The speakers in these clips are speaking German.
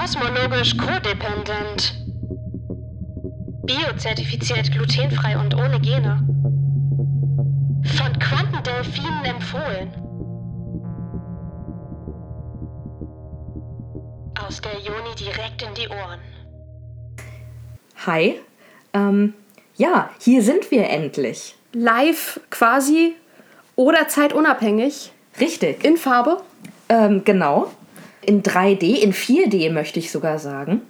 Kosmologisch codependent. Biozertifiziert, glutenfrei und ohne Gene. Von Quantendelfinen empfohlen. Aus der Joni direkt in die Ohren. Hi. Ähm, ja, hier sind wir endlich. Live quasi oder zeitunabhängig. Richtig. In Farbe. Ähm, genau. In 3D, in 4D möchte ich sogar sagen.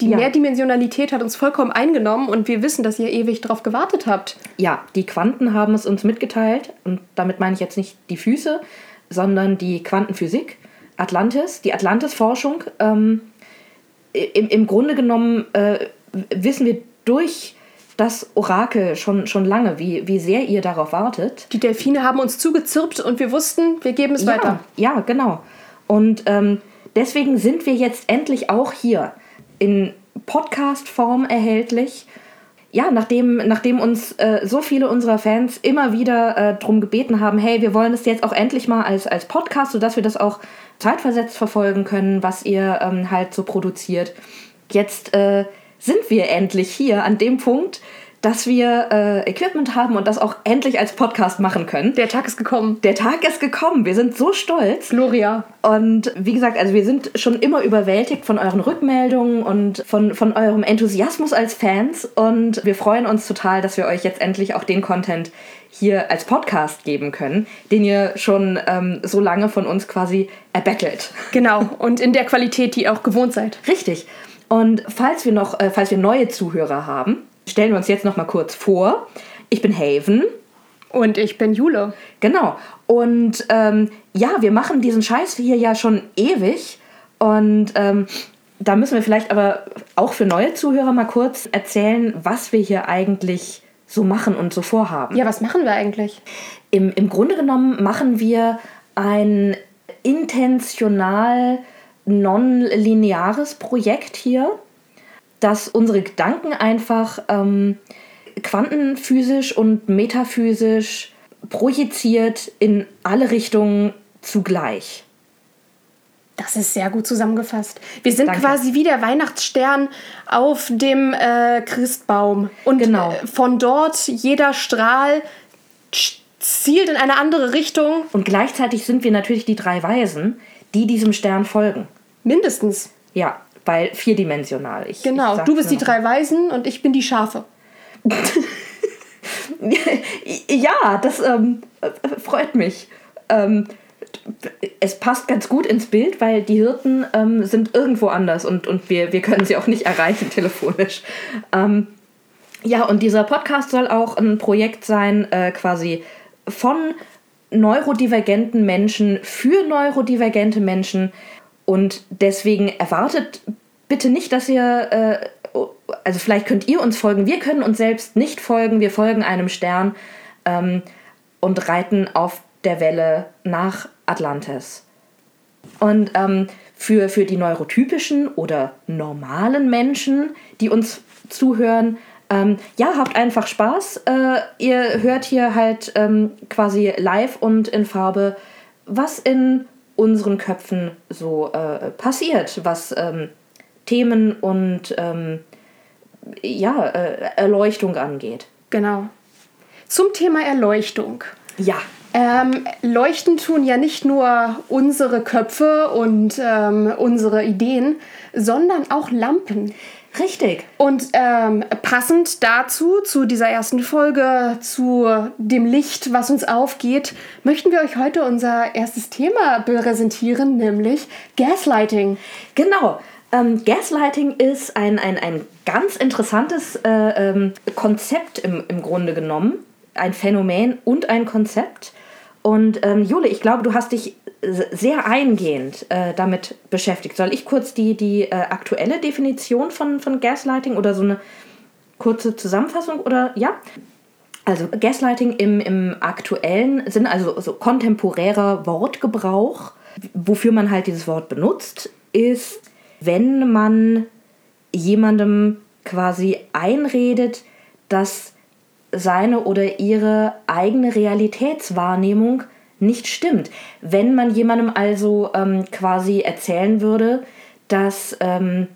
Die Ja. Mehrdimensionalität hat uns vollkommen eingenommen und wir wissen, dass ihr ewig drauf gewartet habt. Ja, die Quanten haben es uns mitgeteilt. Und damit meine ich jetzt nicht die Füße, sondern die Quantenphysik. Atlantis, die Atlantis-Forschung. Ähm, im, Im Grunde genommen äh, wissen wir durch das Orakel schon, schon lange, wie, wie sehr ihr darauf wartet. Die Delfine haben uns zugezirpt und wir wussten, wir geben es weiter. Ja, ja, genau. Und ähm, deswegen sind wir jetzt endlich auch hier in Podcast-Form erhältlich. Ja, nachdem, nachdem uns äh, so viele unserer Fans immer wieder äh, darum gebeten haben, hey, wir wollen das jetzt auch endlich mal als, als Podcast, sodass wir das auch zeitversetzt verfolgen können, was ihr ähm, halt so produziert. Jetzt äh, sind wir endlich hier an dem Punkt, dass wir äh, Equipment haben und das auch endlich als Podcast machen können. Der Tag ist gekommen. Der Tag ist gekommen. Wir sind so stolz. Gloria. Und wie gesagt, also wir sind schon immer überwältigt von euren Rückmeldungen und von, von eurem Enthusiasmus als Fans. Und wir freuen uns total, dass wir euch jetzt endlich auch den Content hier als Podcast geben können, den ihr schon ähm, so lange von uns quasi erbettelt. Genau. Und in der Qualität, die ihr auch gewohnt seid. Richtig. Und falls wir noch, äh, falls wir neue Zuhörer haben, stellen wir uns jetzt noch mal kurz vor. Ich bin Haven. Und ich bin Jule. Genau. Und ähm, ja, wir machen diesen Scheiß hier ja schon ewig. Und ähm, da müssen wir vielleicht aber auch für neue Zuhörer mal kurz erzählen, was wir hier eigentlich so machen und so vorhaben. Ja, was machen wir eigentlich? Im, Im Grunde genommen machen wir ein intentional non-lineares Projekt hier, das unsere Gedanken einfach ähm, quantenphysisch und metaphysisch projiziert in alle Richtungen zugleich. Das ist sehr gut zusammengefasst. Wir sind Danke. quasi wie der Weihnachtsstern auf dem äh, Christbaum. Und Genau. äh, von dort jeder Strahl zielt in eine andere Richtung. Und gleichzeitig sind wir natürlich die drei Weisen, die diesem Stern folgen. Mindestens. Ja, weil vierdimensional. Ich, Genau. ich Du bist die drei Weisen und ich bin die Schafe. Ja, das ähm, äh, freut mich. Ähm, es passt ganz gut ins Bild, weil die Hirten ähm, sind irgendwo anders und, und wir, wir können sie auch nicht erreichen telefonisch. Ähm, ja, und dieser Podcast soll auch ein Projekt sein, äh, quasi von neurodivergenten Menschen für neurodivergente Menschen. Und deswegen erwartet bitte nicht, dass ihr, äh, also vielleicht könnt ihr uns folgen, wir können uns selbst nicht folgen, wir folgen einem Stern ähm, und reiten auf der Welle nach Atlantis. Und ähm, für, für die neurotypischen oder normalen Menschen, die uns zuhören, ähm, ja, habt einfach Spaß. Äh, ihr hört hier halt ähm, quasi live und in Farbe, was in unseren Köpfen so äh, passiert, was ähm, Themen und ähm, ja, äh, Erleuchtung angeht. Genau. Zum Thema Erleuchtung. Ja, Ähm, leuchten tun ja nicht nur unsere Köpfe und ähm, unsere Ideen, sondern auch Lampen. Richtig. Und ähm, passend dazu, zu dieser ersten Folge, zu dem Licht, was uns aufgeht, möchten wir euch heute unser erstes Thema präsentieren, nämlich Gaslighting. Genau. Ähm, Gaslighting ist ein, ein, ein ganz interessantes äh, ähm, Konzept im, im Grunde genommen. Ein Phänomen und ein Konzept. Und ähm, Jule, ich glaube, du hast dich sehr eingehend äh, damit beschäftigt. Soll ich kurz die, die äh, aktuelle Definition von, von Gaslighting oder so eine kurze Zusammenfassung oder ja? Also Gaslighting im, im aktuellen Sinn, also so kontemporärer Wortgebrauch, wofür man halt dieses Wort benutzt, ist, wenn man jemandem quasi einredet, dass seine oder ihre eigene Realitätswahrnehmung nicht stimmt. Wenn man jemandem also ähm, quasi erzählen würde, dass ähm,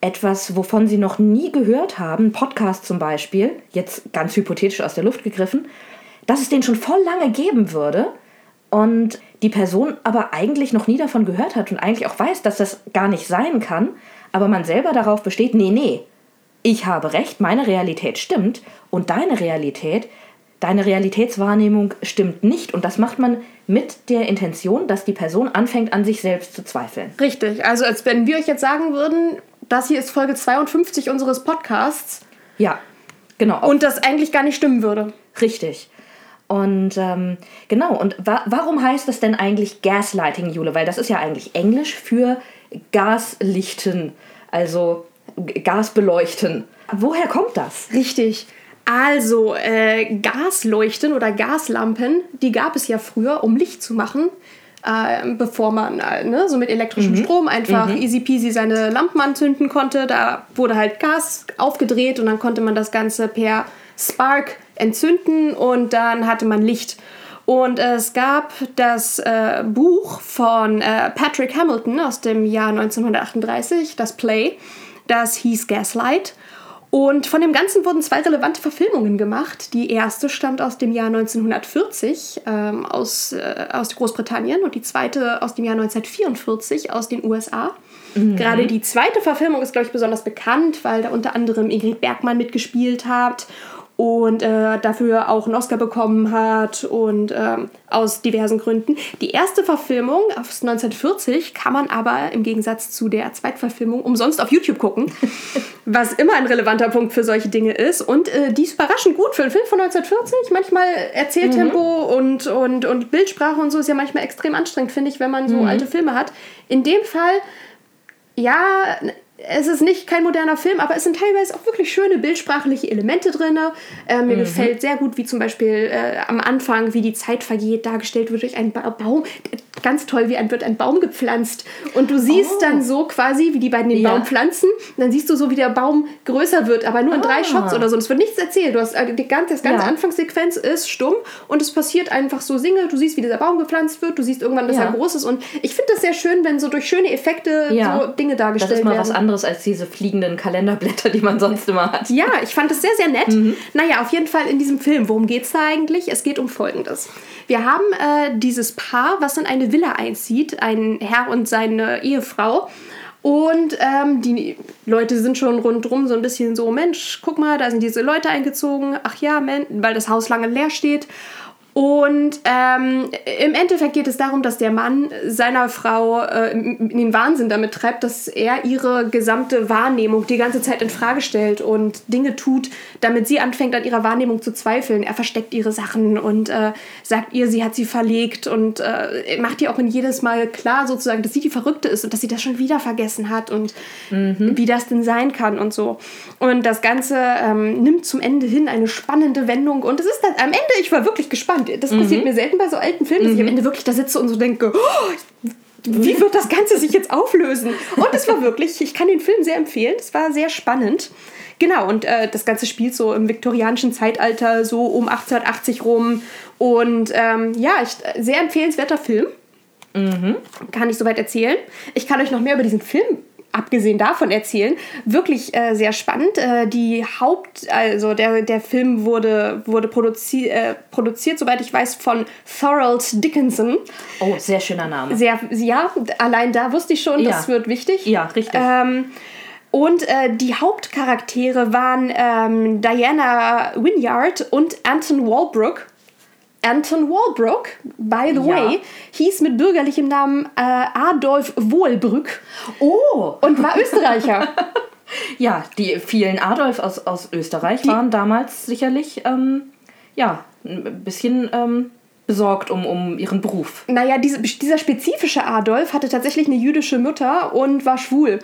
etwas, wovon sie noch nie gehört haben, Podcast zum Beispiel, jetzt ganz hypothetisch aus der Luft gegriffen, dass es den schon voll lange geben würde und die Person aber eigentlich noch nie davon gehört hat und eigentlich auch weiß, dass das gar nicht sein kann, aber man selber darauf besteht, nee, nee, ich habe recht, meine Realität stimmt und deine Realität, deine Realitätswahrnehmung stimmt nicht und das macht man mit der Intention, dass die Person anfängt an sich selbst zu zweifeln. Richtig, also als wenn wir euch jetzt sagen würden, das hier ist Folge 52 unseres Podcasts. Ja, genau. Und das eigentlich gar nicht stimmen würde. Richtig. Und ähm, genau, und wa warum heißt das denn eigentlich Gaslighting, Jule? Weil das ist ja eigentlich Englisch für Gaslichten, also Gas beleuchten. Woher kommt das? Richtig. Also, äh, Gasleuchten oder Gaslampen, die gab es ja früher, um Licht zu machen, äh, bevor man äh, ne, so mit elektrischem mhm. Strom einfach mhm. easy peasy seine Lampen anzünden konnte. Da wurde halt Gas aufgedreht und dann konnte man das Ganze per Spark entzünden und dann hatte man Licht. Und es gab das äh, Buch von äh, Patrick Hamilton aus dem Jahr 1938, das Play, das hieß Gaslight. Und von dem Ganzen wurden zwei relevante Verfilmungen gemacht. Die erste stammt aus dem Jahr 1940 ähm, aus, äh, aus Großbritannien und die zweite aus dem Jahr 1944 aus den USA. Mhm. Gerade die zweite Verfilmung ist, glaube ich, besonders bekannt, weil da unter anderem Ingrid Bergmann mitgespielt hat und äh, dafür auch einen Oscar bekommen hat und ähm, aus diversen Gründen. Die erste Verfilmung aus 1940 kann man aber im Gegensatz zu der Zweitverfilmung umsonst auf YouTube gucken, was immer ein relevanter Punkt für solche Dinge ist. Und äh, die ist überraschend gut für einen Film von 1940. Manchmal Erzähltempo mhm. und, und, und Bildsprache und so ist ja manchmal extrem anstrengend, finde ich, wenn man so mhm. alte Filme hat. In dem Fall ja, es ist nicht kein moderner Film, aber es sind teilweise auch wirklich schöne bildsprachliche Elemente drin. Äh, mir mhm. gefällt sehr gut, wie zum Beispiel äh, am Anfang, wie die Zeit vergeht, dargestellt wird durch einen ba Baum. Ganz toll, wie ein, wird ein Baum gepflanzt. Und du siehst oh. dann so quasi, wie die beiden den ja. Baum pflanzen. Und dann siehst du so, wie der Baum größer wird, aber nur in ah. drei Shots oder so. Und es wird nichts erzählt. Du hast, äh, die ganze, das ganze ja. Anfangssequenz ist stumm und es passiert einfach so Singe. Du siehst, wie dieser Baum gepflanzt wird. Du siehst irgendwann, dass ja. er groß ist. Und ich finde das sehr schön, wenn so durch schöne Effekte so Dinge dargestellt werden. Das ist mal werden. was anderes als diese fliegenden Kalenderblätter, die man sonst immer hat. Ja, ich fand es sehr, sehr nett. Mhm. Naja, auf jeden Fall in diesem Film. Worum geht es da eigentlich? Es geht um Folgendes. Wir haben äh, dieses Paar, was in eine Villa einzieht, ein Herr und seine Ehefrau. Und ähm, die Leute sind schon rundherum so ein bisschen so, Mensch, guck mal, da sind diese Leute eingezogen. Ach ja, man, weil das Haus lange leer steht. Und ähm, im Endeffekt geht es darum, dass der Mann seiner Frau äh, in den Wahnsinn damit treibt, dass er ihre gesamte Wahrnehmung die ganze Zeit in Frage stellt und Dinge tut, damit sie anfängt an ihrer Wahrnehmung zu zweifeln. Er versteckt ihre Sachen und äh, sagt ihr, sie hat sie verlegt und äh, macht ihr auch in jedes Mal klar sozusagen, dass sie die Verrückte ist und dass sie das schon wieder vergessen hat und mhm. wie das denn sein kann und so. Und das Ganze ähm, nimmt zum Ende hin eine spannende Wendung und es ist dann am Ende, ich war wirklich gespannt das mhm. passiert mir selten bei so alten Filmen, dass mhm. ich am mhm. Ende wirklich da sitze und so denke, oh, wie wird das Ganze sich jetzt auflösen? Und es war wirklich, ich kann den Film sehr empfehlen, es war sehr spannend. Genau, und äh, das Ganze spielt so im viktorianischen Zeitalter, so um 1880 rum. Und ähm, ja, ich, sehr empfehlenswerter Film. Mhm. Kann ich soweit erzählen. Ich kann euch noch mehr über diesen Film abgesehen davon erzählen. Wirklich äh, sehr spannend. Äh, die Haupt, also der, der Film wurde, wurde produzi äh, produziert, soweit ich weiß, von Thorold Dickinson. Oh, sehr schöner Name. Sehr, ja, allein da wusste ich schon, ja. das wird wichtig. Ja, richtig. Ähm, und äh, die Hauptcharaktere waren ähm, Diana Wynyard und Anton Walbrook. Anton Walbrook, by the ja. way, hieß mit bürgerlichem Namen äh, Adolf Wohlbrück. Oh! Und war Österreicher. ja, die vielen Adolf aus, aus Österreich die, waren damals sicherlich, ähm, ja, ein bisschen ähm, besorgt um, um ihren Beruf. Naja, diese, dieser spezifische Adolf hatte tatsächlich eine jüdische Mutter und war schwul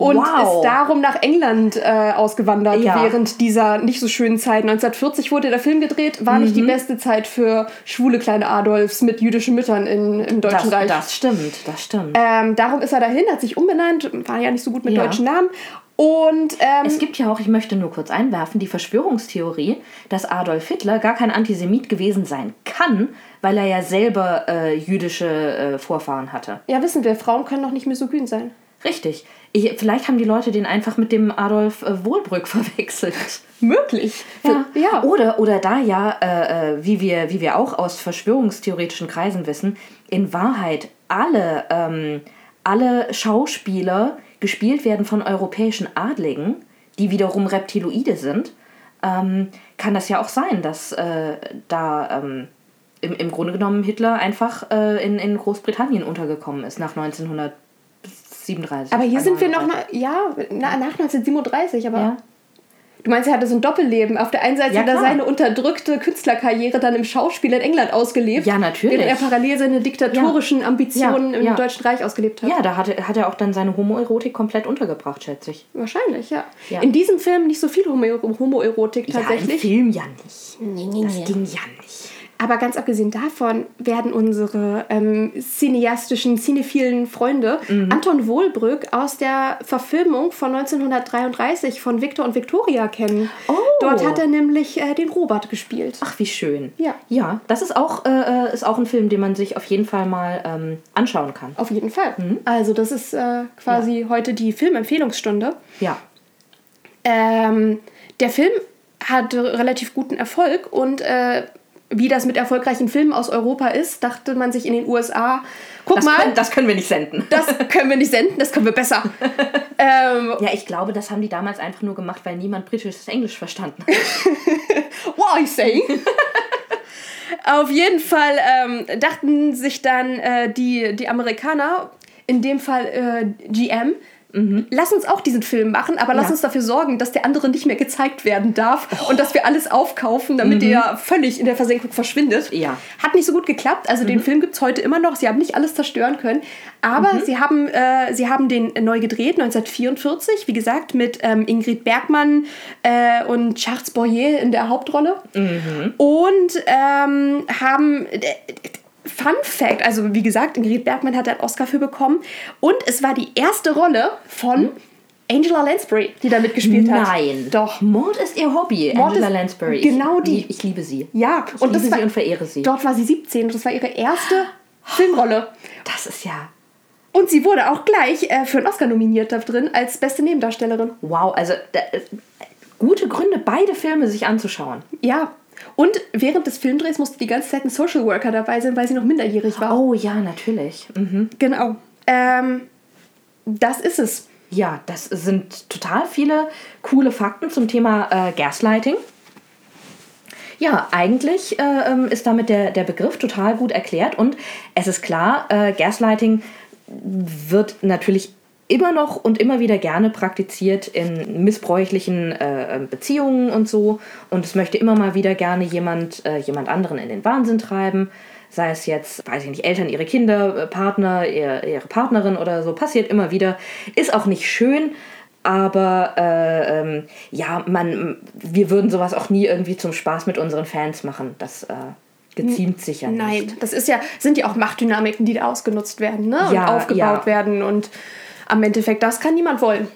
und wow. ist darum nach England äh, ausgewandert ja. während dieser nicht so schönen Zeit. 1940 wurde der Film gedreht, war mhm. nicht die mhm. beste Zeit für schwule kleine Adolfs mit jüdischen Müttern in, im Deutschen das, Reich. Das stimmt, das stimmt. Ähm, darum ist er dahin, hat sich umbenannt, war ja nicht so gut mit ja. deutschen Namen. Und ähm, es gibt ja auch, ich möchte nur kurz einwerfen, die Verschwörungstheorie, dass Adolf Hitler gar kein Antisemit gewesen sein kann, weil er ja selber äh, jüdische äh, Vorfahren hatte. Ja, wissen wir, Frauen können doch nicht misogyn sein. Richtig. Ich, vielleicht haben die Leute den einfach mit dem Adolf äh, Wohlbrück verwechselt. Möglich. Ja. ja. Oder, oder da ja, äh, äh, wie, wir, wie wir auch aus verschwörungstheoretischen Kreisen wissen, in Wahrheit alle, ähm, alle Schauspieler gespielt werden von europäischen Adligen, die wiederum Reptiloide sind, ähm, kann das ja auch sein, dass äh, da ähm, im, im Grunde genommen Hitler einfach äh, in, in Großbritannien untergekommen ist nach 1937. Aber hier sind wir noch Also, mal, ja, na, nach 1937, aber. Ja. Du meinst, er hatte so ein Doppelleben. Auf der einen Seite Ja, hat er seine unterdrückte Künstlerkarriere dann im Schauspiel in England ausgelebt. Ja, natürlich. Während er parallel seine diktatorischen Ambitionen Ja, im ja. Deutschen Reich ausgelebt hat. Ja, da hat, er- hat er auch dann seine Homoerotik komplett untergebracht, schätze ich. Wahrscheinlich, ja. Ja. In diesem Film nicht so viel Homo Homoerotik Ja, im tatsächlich. Film ja nicht. Das ging ja nicht. Aber ganz abgesehen davon werden unsere ähm, cineastischen, cinephilen Freunde Mhm. Anton Wohlbrück aus der Verfilmung von 1933 von Victor und Victoria kennen. Oh. Dort hat er nämlich äh, den Robert gespielt. Ach, wie schön. Ja. Ja, das ist auch, äh, äh, ist auch ein Film, den man sich auf jeden Fall mal ähm, anschauen kann. Auf jeden Fall. Mhm. Also das ist äh, quasi heute die Filmempfehlungsstunde. Ja. Ähm, der Film hatte relativ guten Erfolg und äh, wie das mit erfolgreichen Filmen aus Europa ist, dachte man sich in den USA, guck Das, mal, können, das können wir nicht senden. das können wir nicht senden, das können wir besser. ähm, Ja, ich glaube, das haben die damals einfach nur gemacht, weil niemand britisches Englisch verstanden hat. what are you saying? Auf jeden Fall ähm, dachten sich dann äh, die, die Amerikaner, in dem Fall äh, GM, lass uns auch diesen Film machen, aber lass Ja. uns dafür sorgen, dass der andere nicht mehr gezeigt werden darf und dass wir alles aufkaufen, damit der völlig in der Versenkung verschwindet. Ja. Hat nicht so gut geklappt. Also den Film gibt es heute immer noch. Sie haben nicht alles zerstören können. Aber sie, haben, äh, sie haben den neu gedreht, 1944, wie gesagt, mit ähm, Ingrid Bergmann äh, und Charles Boyer in der Hauptrolle. Und ähm, haben. Äh, Fun Fact, also wie gesagt, Ingrid Bergmann hat einen Oscar für bekommen. Und es war die erste Rolle von Angela Lansbury, die da mitgespielt hat. Nein. Doch. Mord ist ihr Hobby, Mord Angela Lansbury. genau die. Ich, ich liebe sie. Ja, Ich und liebe das war, sie und verehre sie. dort war sie 17 und das war ihre erste Filmrolle. Das ist ja... Und sie wurde auch gleich äh, für einen Oscar nominiert da drin als beste Nebendarstellerin. Wow, also da, äh, gute Gründe, beide Filme sich anzuschauen. Ja. Und während des Filmdrehs musste die ganze Zeit ein Social Worker dabei sein, weil sie noch minderjährig war. Oh ja, natürlich. Mhm. Genau. Ähm, das ist es. Ja, das sind total viele coole Fakten zum Thema äh, Gaslighting. Ja, eigentlich äh, ähm, ist damit der, der Begriff total gut erklärt und es ist klar, äh, Gaslighting wird natürlich immer noch und immer wieder gerne praktiziert in missbräuchlichen äh, äh, Beziehungen und so und es möchte immer mal wieder gerne jemand, äh, jemand anderen in den Wahnsinn treiben, sei es jetzt, weiß ich nicht, Eltern, ihre Kinder, äh, Partner, ihr, ihre Partnerin oder so, passiert immer wieder, ist auch nicht schön, aber äh, ähm, ja, man, wir würden sowas auch nie irgendwie zum Spaß mit unseren Fans machen. Das äh, geziemt sich ja nicht. Nein, das ist ja, sind ja auch Machtdynamiken, die da ausgenutzt werden ne? und Ja, aufgebaut ja. werden. Und am Endeffekt, das kann niemand wollen.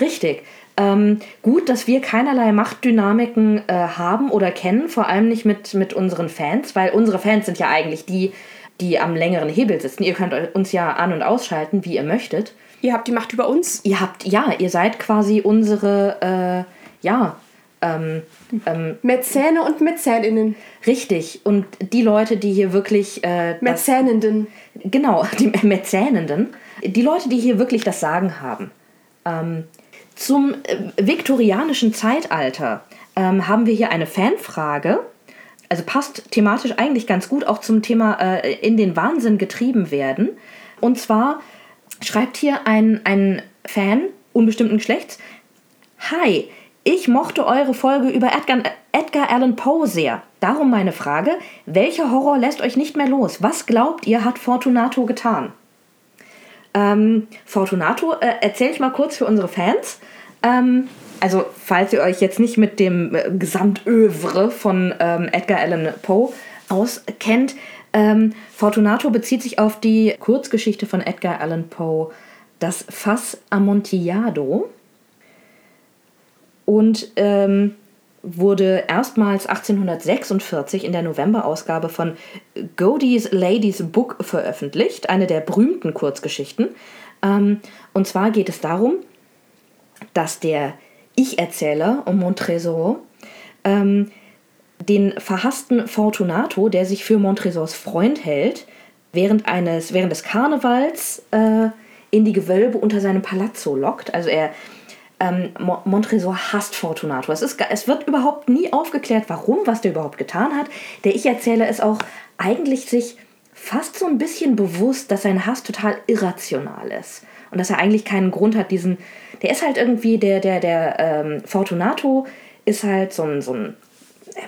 Richtig. Ähm, gut, dass wir keinerlei Machtdynamiken äh, haben oder kennen, vor allem nicht mit, mit unseren Fans, weil unsere Fans sind ja eigentlich die, die am längeren Hebel sitzen. Ihr könnt uns ja an- und ausschalten, wie ihr möchtet. Ihr habt die Macht über uns. Ihr habt, ja, ihr seid quasi unsere, äh, ja, ähm, ähm, Mäzäne und Mäzäninnen. richtig. Und die Leute, die hier wirklich äh, das, Mäzänenden. Genau, die Mäzänenden. Die Leute, die hier wirklich das Sagen haben. Ähm, zum äh, viktorianischen Zeitalter ähm, haben wir hier eine Fanfrage. Also passt thematisch eigentlich ganz gut auch zum Thema äh, in den Wahnsinn getrieben werden. Und zwar schreibt hier ein, ein Fan unbestimmten Geschlechts. Hi, ich mochte eure Folge über Edgar, Edgar Allan Poe sehr. Darum meine Frage, welcher Horror lässt euch nicht mehr los? Was glaubt ihr, hat Fortunato getan? Ähm, Fortunato, äh, erzähle ich mal kurz für unsere Fans. Ähm, also, falls ihr euch jetzt nicht mit dem äh, Gesamtövre von ähm, Edgar Allan Poe auskennt, ähm, Fortunato bezieht sich auf die Kurzgeschichte von Edgar Allan Poe, das Fass Amontillado. Und ähm, wurde erstmals 1846 in der Novemberausgabe von Godey's Ladies Book veröffentlicht, eine der berühmten Kurzgeschichten. Ähm, und zwar geht es darum, dass der Ich-Erzähler Montresor ähm, den verhassten Fortunato, der sich für Montresors Freund hält, während, eines, während des Karnevals äh, in die Gewölbe unter seinem Palazzo lockt. Also er ähm, Montresor hasst Fortunato. Es, ist, es wird überhaupt nie aufgeklärt, warum, was der überhaupt getan hat. Der Ich-Erzähler ist auch eigentlich sich fast so ein bisschen bewusst, dass sein Hass total irrational ist. Und dass er eigentlich keinen Grund hat, diesen. Der ist halt irgendwie, der, der, der ähm, Fortunato ist halt so ein, so ein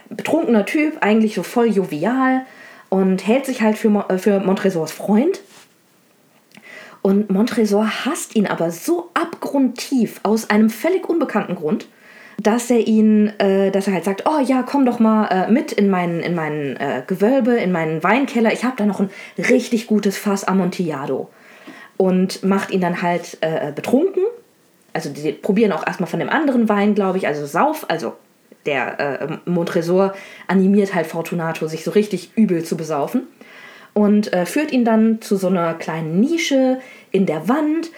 betrunkener Typ, eigentlich so voll jovial und hält sich halt für, äh, für Montresors Freund. Und Montresor hasst ihn aber so abgrundtief aus einem völlig unbekannten Grund, dass er ihn, äh, dass er halt sagt, oh ja, komm doch mal äh, mit in meinen, in meinen äh, Gewölbe, in meinen Weinkeller. Ich habe da noch ein richtig gutes Fass Amontillado. Und macht ihn dann halt äh, betrunken. Also die probieren auch erstmal von dem anderen Wein, glaube ich, also Sauf, also der äh, Montresor animiert halt Fortunato, sich so richtig übel zu besaufen. Und äh, führt ihn dann zu so einer kleinen Nische in der Wand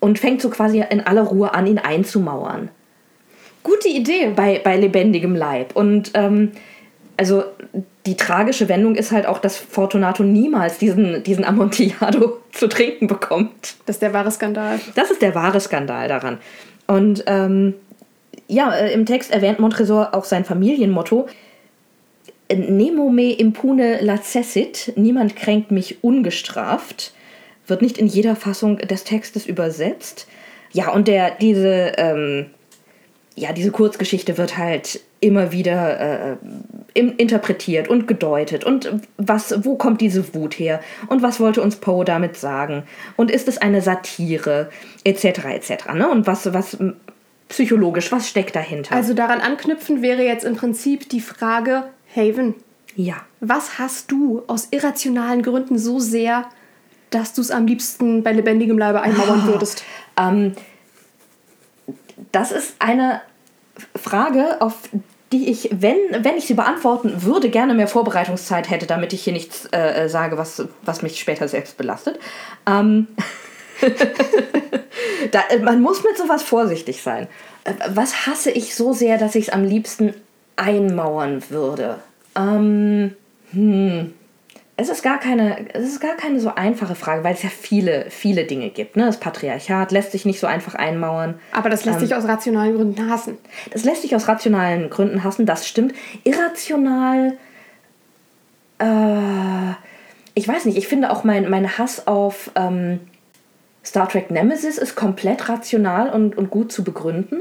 und fängt so quasi in aller Ruhe an, ihn einzumauern. Gute Idee. Bei, bei lebendigem Leib. Und ähm, also die tragische Wendung ist halt auch, dass Fortunato niemals diesen, diesen Amontillado zu trinken bekommt. Das ist der wahre Skandal. Das ist der wahre Skandal daran. Und ähm, ja, äh, im Text erwähnt Montresor auch sein Familienmotto. Nemo me impune lacessit, niemand kränkt mich ungestraft, wird nicht in jeder Fassung des Textes übersetzt. Ja, und der, diese, ähm, ja, diese Kurzgeschichte wird halt immer wieder äh, interpretiert und gedeutet. Und was, wo kommt diese Wut her? Und was wollte uns Poe damit sagen? Und ist es eine Satire? Etc. etc. Ne? Und was, was psychologisch, was steckt dahinter? Also daran anknüpfen wäre jetzt im Prinzip die Frage, Haven. Ja. Was hast du aus irrationalen Gründen so sehr, dass du es am liebsten bei lebendigem Leibe einmauern oh, würdest? Ähm, das ist eine Frage, auf die ich, wenn, wenn ich sie beantworten würde, gerne mehr Vorbereitungszeit hätte, damit ich hier nichts äh, äh sage, was, was mich später selbst belastet. Ähm, da, äh, man muss mit sowas vorsichtig sein. Äh, was hasse ich so sehr, dass ich es am liebsten einmauern würde? Ähm, hm. Es ist, gar keine, es ist gar keine so einfache Frage, weil es ja viele, viele Dinge gibt. Ne? Das Patriarchat lässt sich nicht so einfach einmauern. Aber das lässt ähm, sich aus rationalen Gründen hassen. Das lässt sich aus rationalen Gründen hassen, das stimmt. Irrational, äh, ich weiß nicht, ich finde auch mein, mein Hass auf ähm, Star Trek Nemesis ist komplett rational und, und gut zu begründen,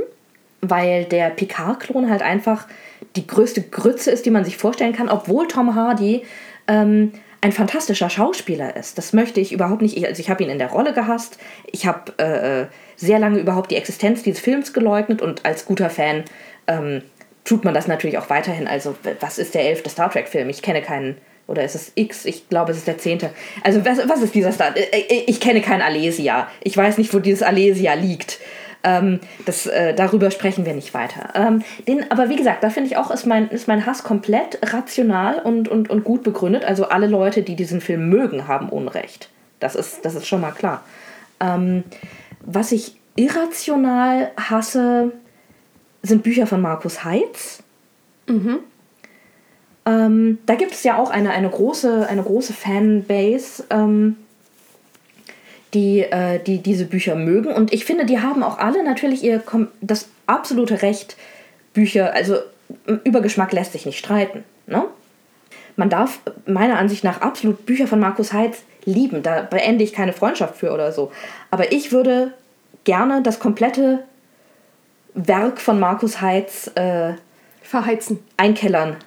weil der Picard-Klon halt einfach die größte Grütze ist, die man sich vorstellen kann, obwohl Tom Hardy ähm, ein fantastischer Schauspieler ist. Das möchte ich überhaupt nicht. Ich, also ich habe ihn in der Rolle gehasst. Ich habe äh, sehr lange überhaupt die Existenz dieses Films geleugnet und als guter Fan ähm, tut man das natürlich auch weiterhin. Also was ist der elfte Star Trek-Film? Ich kenne keinen. Oder ist es X? Ich glaube, es ist der zehnte. Also was, was ist dieser Star? Äh, äh, ich kenne kein Alesia. Ich weiß nicht, wo dieses Alesia liegt. Ähm, das, äh, darüber sprechen wir nicht weiter. Ähm, den, aber wie gesagt, da finde ich auch, ist mein, ist mein Hass komplett rational und, und, und gut begründet. Also alle Leute, die diesen Film mögen, haben Unrecht. Das ist, das ist schon mal klar. Ähm, was ich irrational hasse, sind Bücher von Markus Heitz. Mhm. Ähm, da gibt es ja auch eine, eine, große, eine große Fanbase. Ähm, die, äh, die diese Bücher mögen. Und ich finde, die haben auch alle natürlich ihr das absolute Recht, Bücher, also über Geschmack lässt sich nicht streiten. Ne? Man darf meiner Ansicht nach absolut Bücher von Markus Heitz lieben. Da beende ich keine Freundschaft für oder so. Aber ich würde gerne das komplette Werk von Markus Heitz äh, verheizen. Einkellern.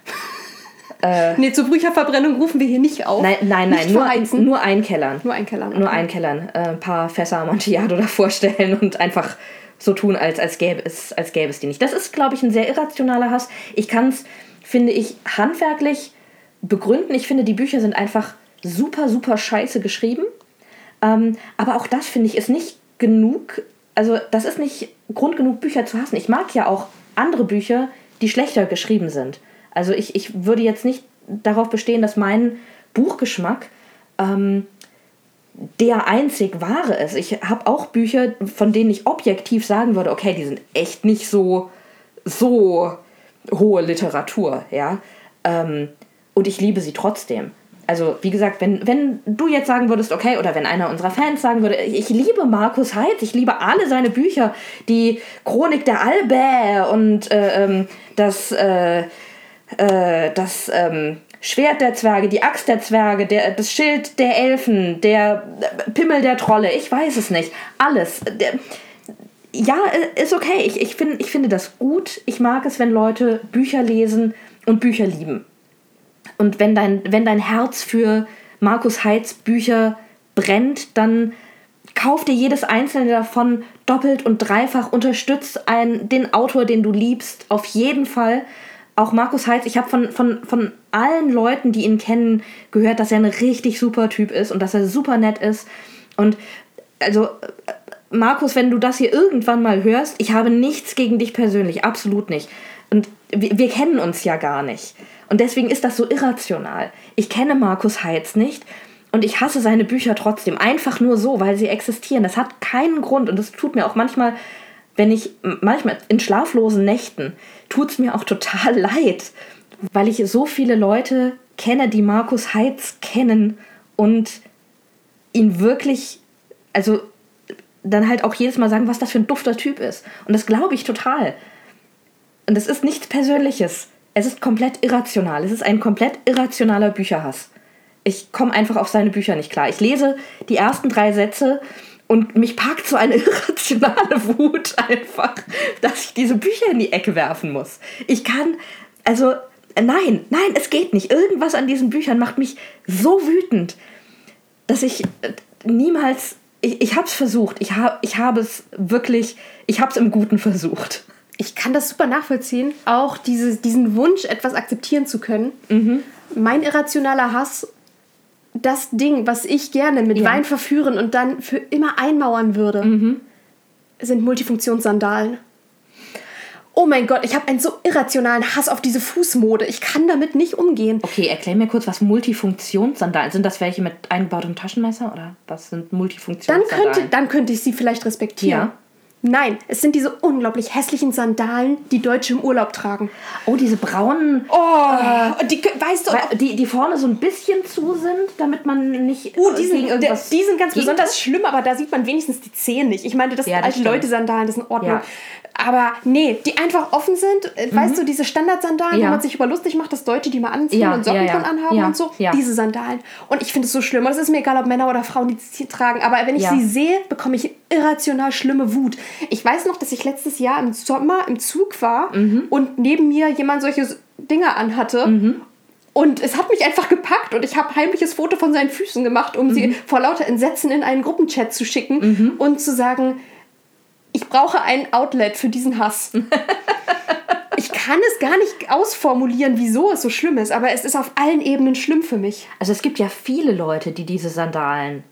Äh, nee, zur Bücherverbrennung rufen wir hier nicht auf. Nein, nein, nein, nur, ein, nur einkellern. Nur einkellern. Okay. Nur einkellern. Äh, ein paar Fässer Amontillado davor stellen und einfach so tun, als, als, gäbe es, als gäbe es die nicht. Das ist, glaube ich, ein sehr irrationaler Hass. Ich kann es, finde ich, handwerklich begründen. Ich finde, die Bücher sind einfach super, super scheiße geschrieben. Ähm, aber auch das, finde ich, ist nicht genug. Also, das ist nicht Grund genug, Bücher zu hassen. Ich mag ja auch andere Bücher, die schlechter geschrieben sind. Also ich, ich würde jetzt nicht darauf bestehen, dass mein Buchgeschmack ähm, der einzig wahre ist. Ich habe auch Bücher, von denen ich objektiv sagen würde, okay, die sind echt nicht so, so hohe Literatur, ja. Ähm, und ich liebe sie trotzdem. Also, wie gesagt, wenn, wenn du jetzt sagen würdest, okay, oder wenn einer unserer Fans sagen würde, ich liebe Markus Heitz, ich liebe alle seine Bücher, die Chronik der Albe und äh, ähm, das, äh, äh, das ähm, Schwert der Zwerge, die Axt der Zwerge, der, das Schild der Elfen, der Pimmel der Trolle, ich weiß es nicht. Alles. Der, ja, ist okay. Ich, ich, find, ich finde das gut. Ich mag es, wenn Leute Bücher lesen und Bücher lieben. Und wenn dein, wenn dein Herz für Markus Heitz Bücher brennt, dann kauf dir jedes einzelne davon doppelt und dreifach, unterstützt den Autor, den du liebst, auf jeden Fall. Auch Markus Heitz, ich habe von, von, von allen Leuten, die ihn kennen, gehört, dass er ein richtig super Typ ist und dass er super nett ist. Und also, Markus, wenn du das hier irgendwann mal hörst, ich habe nichts gegen dich persönlich, absolut nicht. Und wir, wir kennen uns ja gar nicht. Und deswegen ist das so irrational. Ich kenne Markus Heitz nicht und ich hasse seine Bücher trotzdem. Einfach nur so, weil sie existieren. Das hat keinen Grund und es tut mir auch manchmal, wenn ich, manchmal in schlaflosen Nächten, tut es mir auch total leid, weil ich so viele Leute kenne, die Markus Heitz kennen und ihn wirklich, also dann halt auch jedes Mal sagen, was das für ein dufter Typ ist. Und das glaube ich total. Und es ist nichts Persönliches. Es ist komplett irrational. Es ist ein komplett irrationaler Bücherhass. Ich komme einfach auf seine Bücher nicht klar. Ich lese die ersten drei Sätze und mich packt so eine irrationale Wut einfach, dass ich diese Bücher in die Ecke werfen muss. Ich kann, also nein, nein, es geht nicht. Irgendwas an diesen Büchern macht mich so wütend, dass ich äh, niemals, ich, ich habe es versucht. Ich, hab, ich habe es wirklich, ich habe es im Guten versucht ich kann das super nachvollziehen, auch diese, diesen Wunsch, etwas akzeptieren zu können. Mhm. Mein irrationaler Hass, das Ding, was ich gerne mit ja. Wein verführen und dann für immer einmauern würde, mhm. sind Multifunktionssandalen. Oh mein Gott, ich habe einen so irrationalen Hass auf diese Fußmode. Ich kann damit nicht umgehen. Okay, erklär mir kurz, was Multifunktionssandalen sind. Das welche mit eingebautem Taschenmesser oder was sind Multifunktionssandalen? Dann könnte, dann könnte ich sie vielleicht respektieren. Ja. Nein, es sind diese unglaublich hässlichen Sandalen, die Deutsche im Urlaub tragen. Oh, diese braunen. Oh, äh, die, weißt du, die, die vorne so ein bisschen zu sind, damit man nicht. Oh, die sind, irgendwas die sind ganz besonders schlimm, aber da sieht man wenigstens die Zehen nicht. Ich meine, das ja, sind alte Leute-Sandalen, das ist in Ordnung. Ja. Aber nee, die einfach offen sind. Äh, mhm. Weißt du, diese Standardsandalen, ja. wo man sich über lustig macht, dass Deutsche die mal anziehen ja, und Socken ja, dran anhaben und so. Diese Sandalen. Und ich finde es so schlimm. Und es ist mir egal, ob Männer oder Frauen die tragen. Aber wenn ich sie sehe, bekomme ich irrational schlimme Wut. Ich weiß noch, dass ich letztes Jahr im Sommer im Zug war mhm. und neben mir jemand solche Dinge anhatte. Mhm. Und es hat mich einfach gepackt und ich habe heimliches Foto von seinen Füßen gemacht, um mhm. sie vor lauter Entsetzen in einen Gruppenchat zu schicken mhm. und zu sagen, ich brauche ein Outlet für diesen Hass. ich kann es gar nicht ausformulieren, wieso es so schlimm ist, aber es ist auf allen Ebenen schlimm für mich. Also es gibt ja viele Leute, die diese Sandalen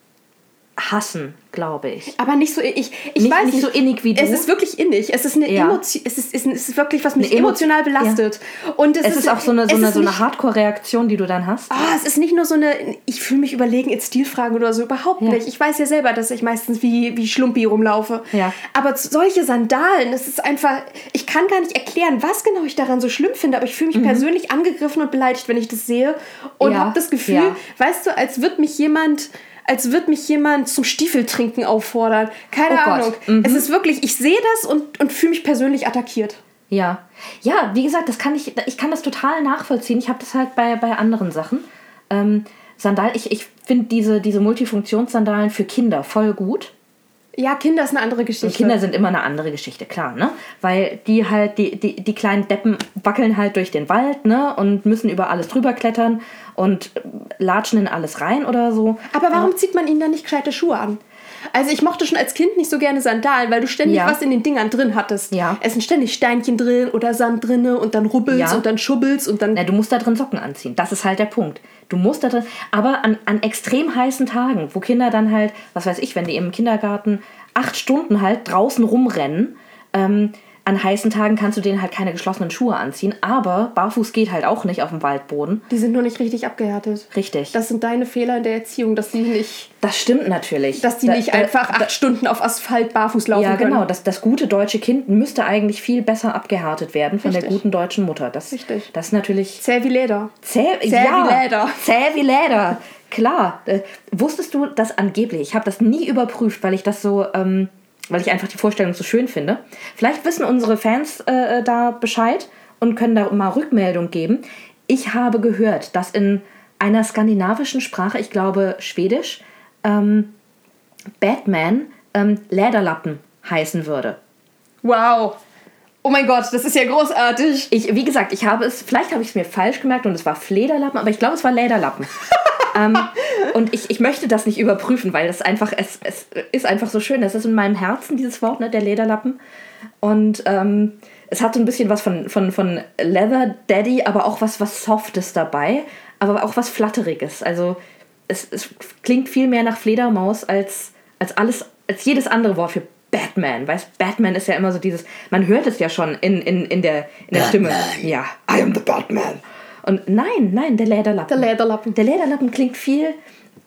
hassen, glaube ich. Aber nicht so, ich, ich nicht, weiß nicht, nicht so innig wie du. Es ist wirklich innig. Es ist eine ja. Emotion, es ist, es ist wirklich, was mich emotional belastet. Ja. Und es, es ist, ist, auch so eine, so eine, so eine Hardcore-Reaktion, die du dann hast. Oh, es ist nicht nur so eine, ich fühle mich überlegen in Stilfragen oder so, überhaupt ja. nicht. Ich weiß ja selber, dass ich meistens wie, wie Schlumpi rumlaufe. Ja. Aber solche Sandalen, das ist einfach, ich kann gar nicht erklären, was genau ich daran so schlimm finde, aber ich fühle mich mhm. persönlich angegriffen und beleidigt, wenn ich das sehe. Und habe das Gefühl, weißt du, als wird mich jemand als würde mich jemand zum Stiefeltrinken auffordern. Keine oh Ahnung. Mhm. Es ist wirklich, ich sehe das und, und fühle mich persönlich attackiert. Ja. Ja, wie gesagt, das kann ich, ich kann das total nachvollziehen. Ich habe das halt bei, bei anderen Sachen. Ähm, Sandalen, ich, ich finde diese, diese Multifunktionssandalen für Kinder voll gut. Ja, Kinder ist eine andere Geschichte. Und Kinder sind immer eine andere Geschichte, klar, ne? Weil die halt, die, die, die kleinen Deppen wackeln halt durch den Wald, ne? Und müssen über alles drüber klettern und latschen in alles rein oder so. Aber warum ja. zieht man ihnen dann nicht gescheite Schuhe an? Also ich mochte schon als Kind nicht so gerne Sandalen, weil du ständig ja. was in den Dingern drin hattest. Ja. Es sind ständig Steinchen drin oder Sand drin und dann rubbelst ja. und dann schubbelst und dann... Na, du musst da drin Socken anziehen. Das ist halt der Punkt. Du musst da drin... Aber an, an extrem heißen Tagen, wo Kinder dann halt, was weiß ich, wenn die im Kindergarten acht Stunden halt draußen rumrennen, ähm, an heißen Tagen kannst du denen halt keine geschlossenen Schuhe anziehen, aber barfuß geht halt auch nicht auf dem Waldboden. Die sind nur nicht richtig abgehärtet. Richtig. Das sind deine Fehler in der Erziehung, dass die nicht, Das stimmt natürlich. dass die Da- nicht da- einfach acht Stunden auf Asphalt barfuß laufen Ja, können. genau. Das, das gute deutsche Kind müsste eigentlich viel besser abgehärtet werden von der Richtig. guten deutschen Mutter. Das, Richtig. Das ist natürlich Zäh wie Leder. zäh, Zäh ja, wie Leder. Zäh wie Leder. Klar. Äh, wusstest du das angeblich? Ich habe das nie überprüft, weil ich das so, ähm, weil ich einfach die Vorstellung so schön finde. Vielleicht wissen unsere Fans äh, da Bescheid und können da mal Rückmeldung geben. Ich habe gehört, dass in einer skandinavischen Sprache, ich glaube Schwedisch, ähm, Batman ähm, Lederlappen heißen würde. Wow. Oh mein Gott, das ist ja großartig. Ich, wie gesagt, ich habe es, vielleicht habe ich es mir falsch gemerkt und es war Flederlappen, aber ich glaube, es war Lederlappen. ähm, und ich, ich möchte das nicht überprüfen, weil das einfach, es, es ist einfach so schön. Das ist in meinem Herzen, dieses Wort, ne, der Lederlappen. Und ähm, es hat so ein bisschen was von, von, von Leather Daddy, aber auch was, was Softes dabei, aber auch was Flatteriges. Also es, es klingt viel mehr nach Fledermaus als, als alles, als jedes andere Wort für Batman. Weißt Batman ist ja immer so dieses, man hört es ja schon in, in, in der, in der Stimme. Ja, I am the Batman. Und nein, nein, der Lederlappen. Der Lederlappen. Der Lederlappen klingt viel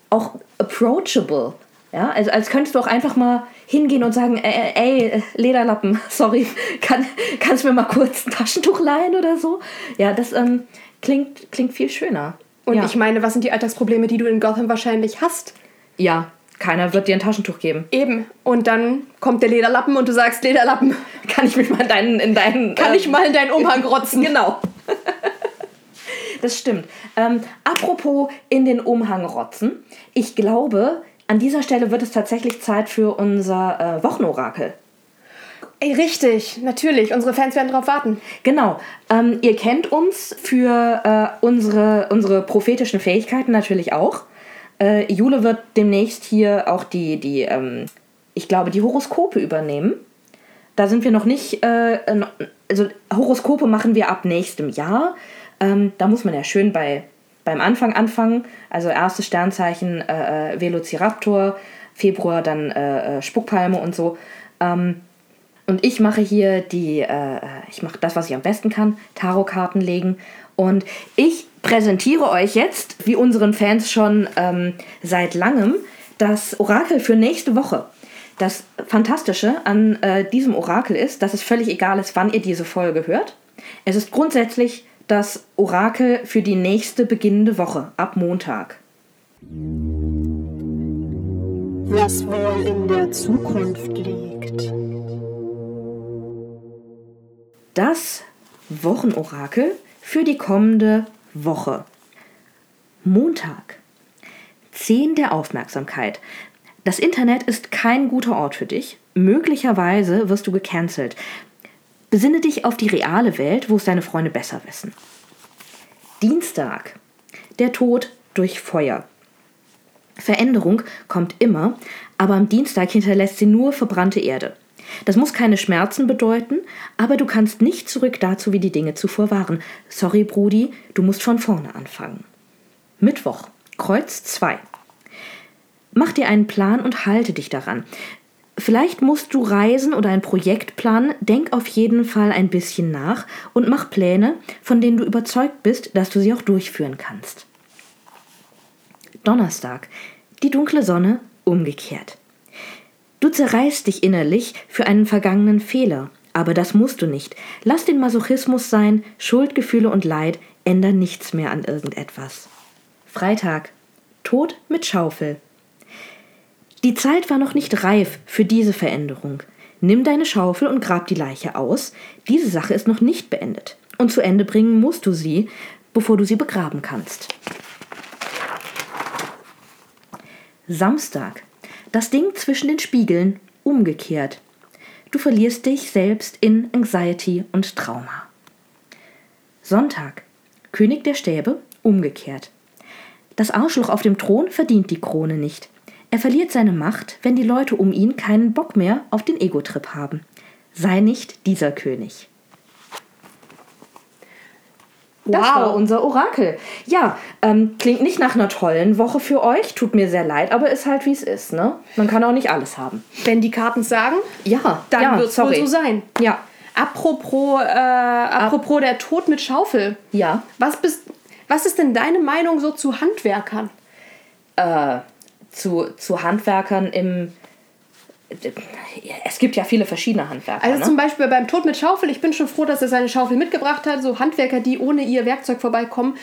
auch approachable. Ja, also als könntest du auch einfach mal hingehen und sagen, ey, ey Lederlappen, sorry, kann, kannst du mir mal kurz ein Taschentuch leihen oder so? Ja, das ähm, klingt, klingt viel schöner. Und ja. ich meine, was sind die Alltagsprobleme, die du in Gotham wahrscheinlich hast? ja, keiner wird dir ein Taschentuch geben. Eben. Und dann kommt der Lederlappen und du sagst, Lederlappen, Kann ich mich mal in deinen, in deinen kann ähm, ich mal in deinen Umhang rotzen? Genau. Das stimmt. Ähm, apropos in den Umhang rotzen. Ich glaube, an dieser Stelle wird es tatsächlich Zeit für unser äh, Wochenorakel. Ey, richtig, natürlich. Unsere Fans werden drauf warten. Genau. Ähm, ihr kennt uns für äh, unsere, unsere prophetischen Fähigkeiten natürlich auch. Äh, Jule wird demnächst hier auch die, die ähm, ich glaube, die Horoskope übernehmen. Da sind wir noch nicht, äh, also Horoskope machen wir ab nächstem Jahr. Ähm, da muss man ja schön bei, beim Anfang anfangen. Also erstes Sternzeichen äh, äh, Velociraptor, Februar dann äh, äh, Spuckpalme und so. Ähm, und ich mache hier die, äh, ich mache das, was ich am besten kann, Tarotkarten legen. Und ich präsentiere euch jetzt, wie unseren Fans schon ähm, seit langem, das Orakel für nächste Woche. Das Fantastische an äh, diesem Orakel ist, dass es völlig egal ist, wann ihr diese Folge hört. Es ist grundsätzlich das Orakel für die nächste beginnende Woche, ab Montag. was wohl in der Zukunft liegt. das Wochenorakel für die kommende Woche. Montag. 10 der Aufmerksamkeit. Das Internet ist kein guter Ort für dich. Möglicherweise wirst du gecancelt. Besinne dich auf die reale Welt, wo es deine Freunde besser wissen. Dienstag. Der Tod durch Feuer. Veränderung kommt immer, aber am Dienstag hinterlässt sie nur verbrannte Erde. Das muss keine Schmerzen bedeuten, aber du kannst nicht zurück dazu, wie die Dinge zuvor waren. Sorry, Brudi, du musst von vorne anfangen. Mittwoch, Kreuz 2. Mach dir einen Plan und halte dich daran. Vielleicht musst du reisen oder ein Projekt planen, denk auf jeden Fall ein bisschen nach und mach Pläne, von denen du überzeugt bist, dass du sie auch durchführen kannst. Donnerstag. Die dunkle Sonne umgekehrt. Du zerreißt dich innerlich für einen vergangenen Fehler, aber das musst du nicht. Lass den Masochismus sein, Schuldgefühle und Leid ändern nichts mehr an irgendetwas. Freitag. Tod mit Schaufel. Die Zeit war noch nicht reif für diese Veränderung. Nimm deine Schaufel und grab die Leiche aus. Diese Sache ist noch nicht beendet. Und zu Ende bringen musst du sie, bevor du sie begraben kannst. Samstag. Das Ding zwischen den Spiegeln umgekehrt. Du verlierst dich selbst in Anxiety und Trauma. Sonntag. König der Stäbe umgekehrt. Das Arschloch auf dem Thron verdient die Krone nicht. Er verliert seine Macht, wenn die Leute um ihn keinen Bock mehr auf den Ego-Trip haben. Sei nicht dieser König. Das Wow. war unser Orakel. Ja, ähm, klingt nicht nach einer tollen Woche für euch. Tut mir sehr leid, aber ist halt wie es ist, ne? Man kann auch nicht alles haben. Wenn die Karten sagen, Ja, dann ja, wird es wohl so sein. Ja, Apropos, äh, apropos der Tod mit Schaufel. Ja. Was, bist, was ist denn deine Meinung so zu Handwerkern? Äh, zu, zu Handwerkern im. Es gibt ja viele verschiedene Handwerker. Also ne? zum Beispiel beim Tod mit Schaufel, ich bin schon froh, dass er seine Schaufel mitgebracht hat. So Handwerker, die ohne ihr Werkzeug vorbeikommen,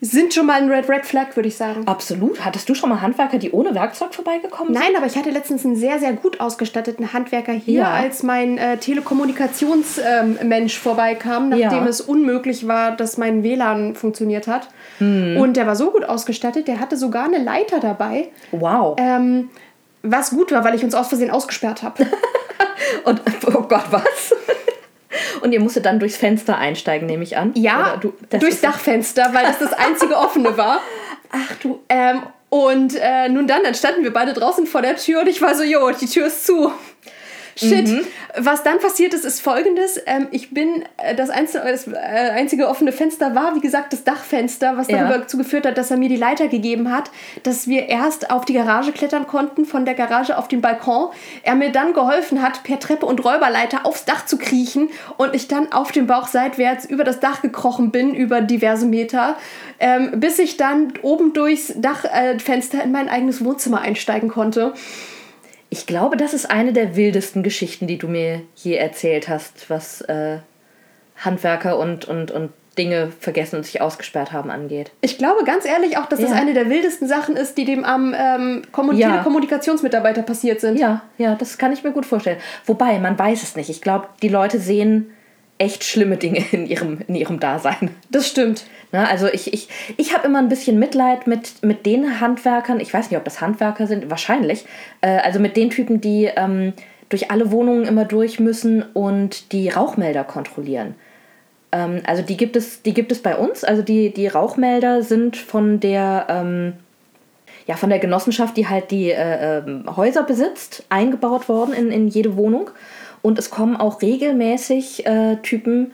sind schon mal ein Red Red Flag, würde ich sagen. Absolut. Hattest du schon mal Handwerker, die ohne Werkzeug vorbeigekommen sind? Nein, aber ich hatte letztens einen sehr, sehr gut ausgestatteten Handwerker hier, Ja. als mein äh, Telekommunikationsmensch vorbeikam, nachdem Ja. es unmöglich war, dass mein WLAN funktioniert hat. Hm. Und der war so gut ausgestattet, der hatte sogar eine Leiter dabei, Wow. ähm, was gut war, weil ich uns aus Versehen ausgesperrt habe. Und, oh Gott, was? Und ihr musstet dann durchs Fenster einsteigen, nehme ich an? Ja, du, durchs Dachfenster, weil das das einzige offene war. Ach du. Ähm, und äh, nun dann, dann standen wir beide draußen vor der Tür und ich war so, jo, die Tür ist zu. Shit. Mhm. Was dann passiert ist, ist folgendes. Ähm, ich bin, äh, das, einzige, das äh, einzige offene Fenster war, wie gesagt, das Dachfenster, was Ja. darüber dazu geführt hat, dass er mir die Leiter gegeben hat, dass wir erst auf die Garage klettern konnten, von der Garage auf den Balkon. Er mir dann geholfen hat, per Treppe und Räuberleiter aufs Dach zu kriechen und ich dann auf dem Bauch seitwärts über das Dach gekrochen bin, über diverse Meter, ähm, bis ich dann oben durchs Dachfenster äh, in mein eigenes Wohnzimmer einsteigen konnte. Ich glaube, das ist eine der wildesten Geschichten, die du mir je erzählt hast, was äh, Handwerker und, und, und Dinge vergessen und sich ausgesperrt haben angeht. Ich glaube ganz ehrlich auch, dass das Ja. eine der wildesten Sachen ist, die dem am ähm, Kommun Ja. Telekommunikationsmitarbeiter passiert sind. Ja, ja, das kann ich mir gut vorstellen. Wobei, man weiß es nicht. Ich glaube, die Leute sehen echt schlimme Dinge in ihrem, in ihrem Dasein. Das stimmt. Ne, also ich, ich, ich habe immer ein bisschen Mitleid mit, mit den Handwerkern, ich weiß nicht, ob das Handwerker sind, wahrscheinlich, äh, also mit den Typen, die ähm, durch alle Wohnungen immer durch müssen und die Rauchmelder kontrollieren. Ähm, also die gibt, es, die gibt es bei uns, also die, die Rauchmelder sind von der... Ähm, ja, von der Genossenschaft, die halt die äh, ähm, Häuser besitzt, eingebaut worden in, in jede Wohnung. Und es kommen auch regelmäßig äh, Typen,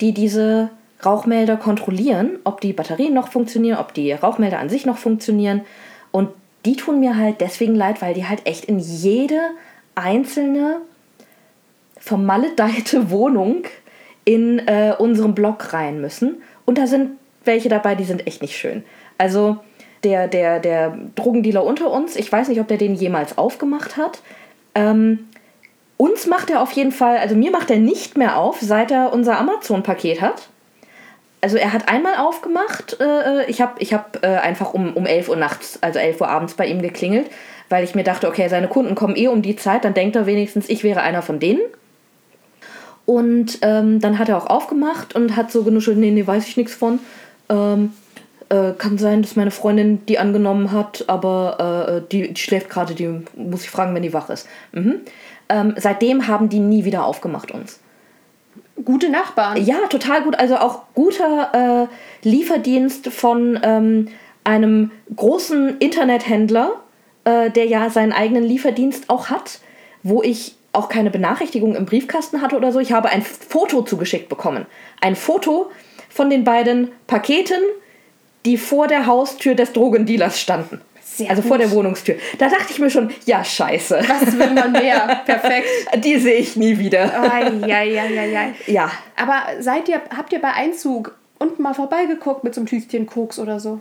die diese Rauchmelder kontrollieren, ob die Batterien noch funktionieren, ob die Rauchmelder an sich noch funktionieren. Und die tun mir halt deswegen leid, weil die halt echt in jede einzelne vermaledeite Wohnung in äh, unserem Block rein müssen. Und da sind welche dabei, die sind echt nicht schön. Also der, der, der Drogendealer unter uns, ich weiß nicht, ob der den jemals aufgemacht hat. Ähm, uns macht er auf jeden Fall, also mir macht er nicht mehr auf, seit er unser Amazon-Paket hat. Also er hat einmal aufgemacht, äh, ich habe ich hab, äh, einfach um, um 11 Uhr nachts, also 11 Uhr abends bei ihm geklingelt, weil ich mir dachte, okay, seine Kunden kommen eh um die Zeit, dann denkt er wenigstens, ich wäre einer von denen. Und ähm, dann hat er auch aufgemacht und hat so genuschelt, nee, nee, weiß ich nichts von. Ähm, äh, kann sein, dass meine Freundin die angenommen hat, aber äh, die, die schläft gerade, die muss ich fragen, wenn die wach ist. Mhm. Ähm, seitdem haben die nie wieder aufgemacht uns. Gute Nachbarn. Ja, total gut. Also auch guter äh, Lieferdienst von ähm, einem großen Internethändler, äh, der ja seinen eigenen Lieferdienst auch hat, wo ich auch keine Benachrichtigung im Briefkasten hatte oder so. Ich habe ein Foto zugeschickt bekommen. Ein Foto von den beiden Paketen, die vor der Haustür des Drogendealers standen. Sehr also gut. vor der Wohnungstür. Da dachte ich mir schon, ja, scheiße. Was will man mehr? Perfekt. Die sehe ich nie wieder. Eieieiei. Ja, Aber seid ihr, habt ihr bei Einzug unten mal vorbeigeguckt mit so einem Tütchen Koks oder so?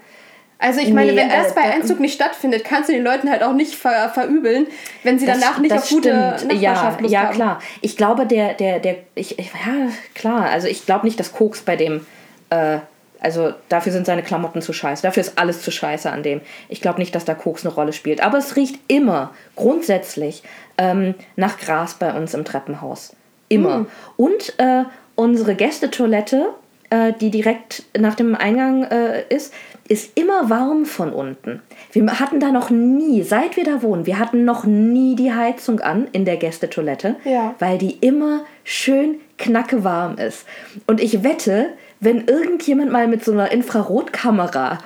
Also ich meine, Nee, wenn das äh, bei Einzug nicht stattfindet, kannst du den Leuten halt auch nicht ver verübeln, wenn sie danach nicht auf gute Nachbarschaft ja, Lust ja, haben. klar. Ich glaube, der, der, der, ich, ich, ja, klar. Also ich glaube nicht, dass Koks bei dem, äh, also dafür sind seine Klamotten zu scheiße. Dafür ist alles zu scheiße an dem. Ich glaube nicht, dass da Koks eine Rolle spielt. Aber es riecht immer, grundsätzlich, ähm, nach Gras bei uns im Treppenhaus. Immer. Und äh, unsere Gästetoilette, äh, die direkt nach dem Eingang äh, ist, ist immer warm von unten. Wir hatten da noch nie, seit wir da wohnen, wir hatten noch nie die Heizung an in der Gästetoilette, Ja. weil die immer schön knacke warm ist. Und ich wette, wenn irgendjemand mal mit so einer Infrarotkamera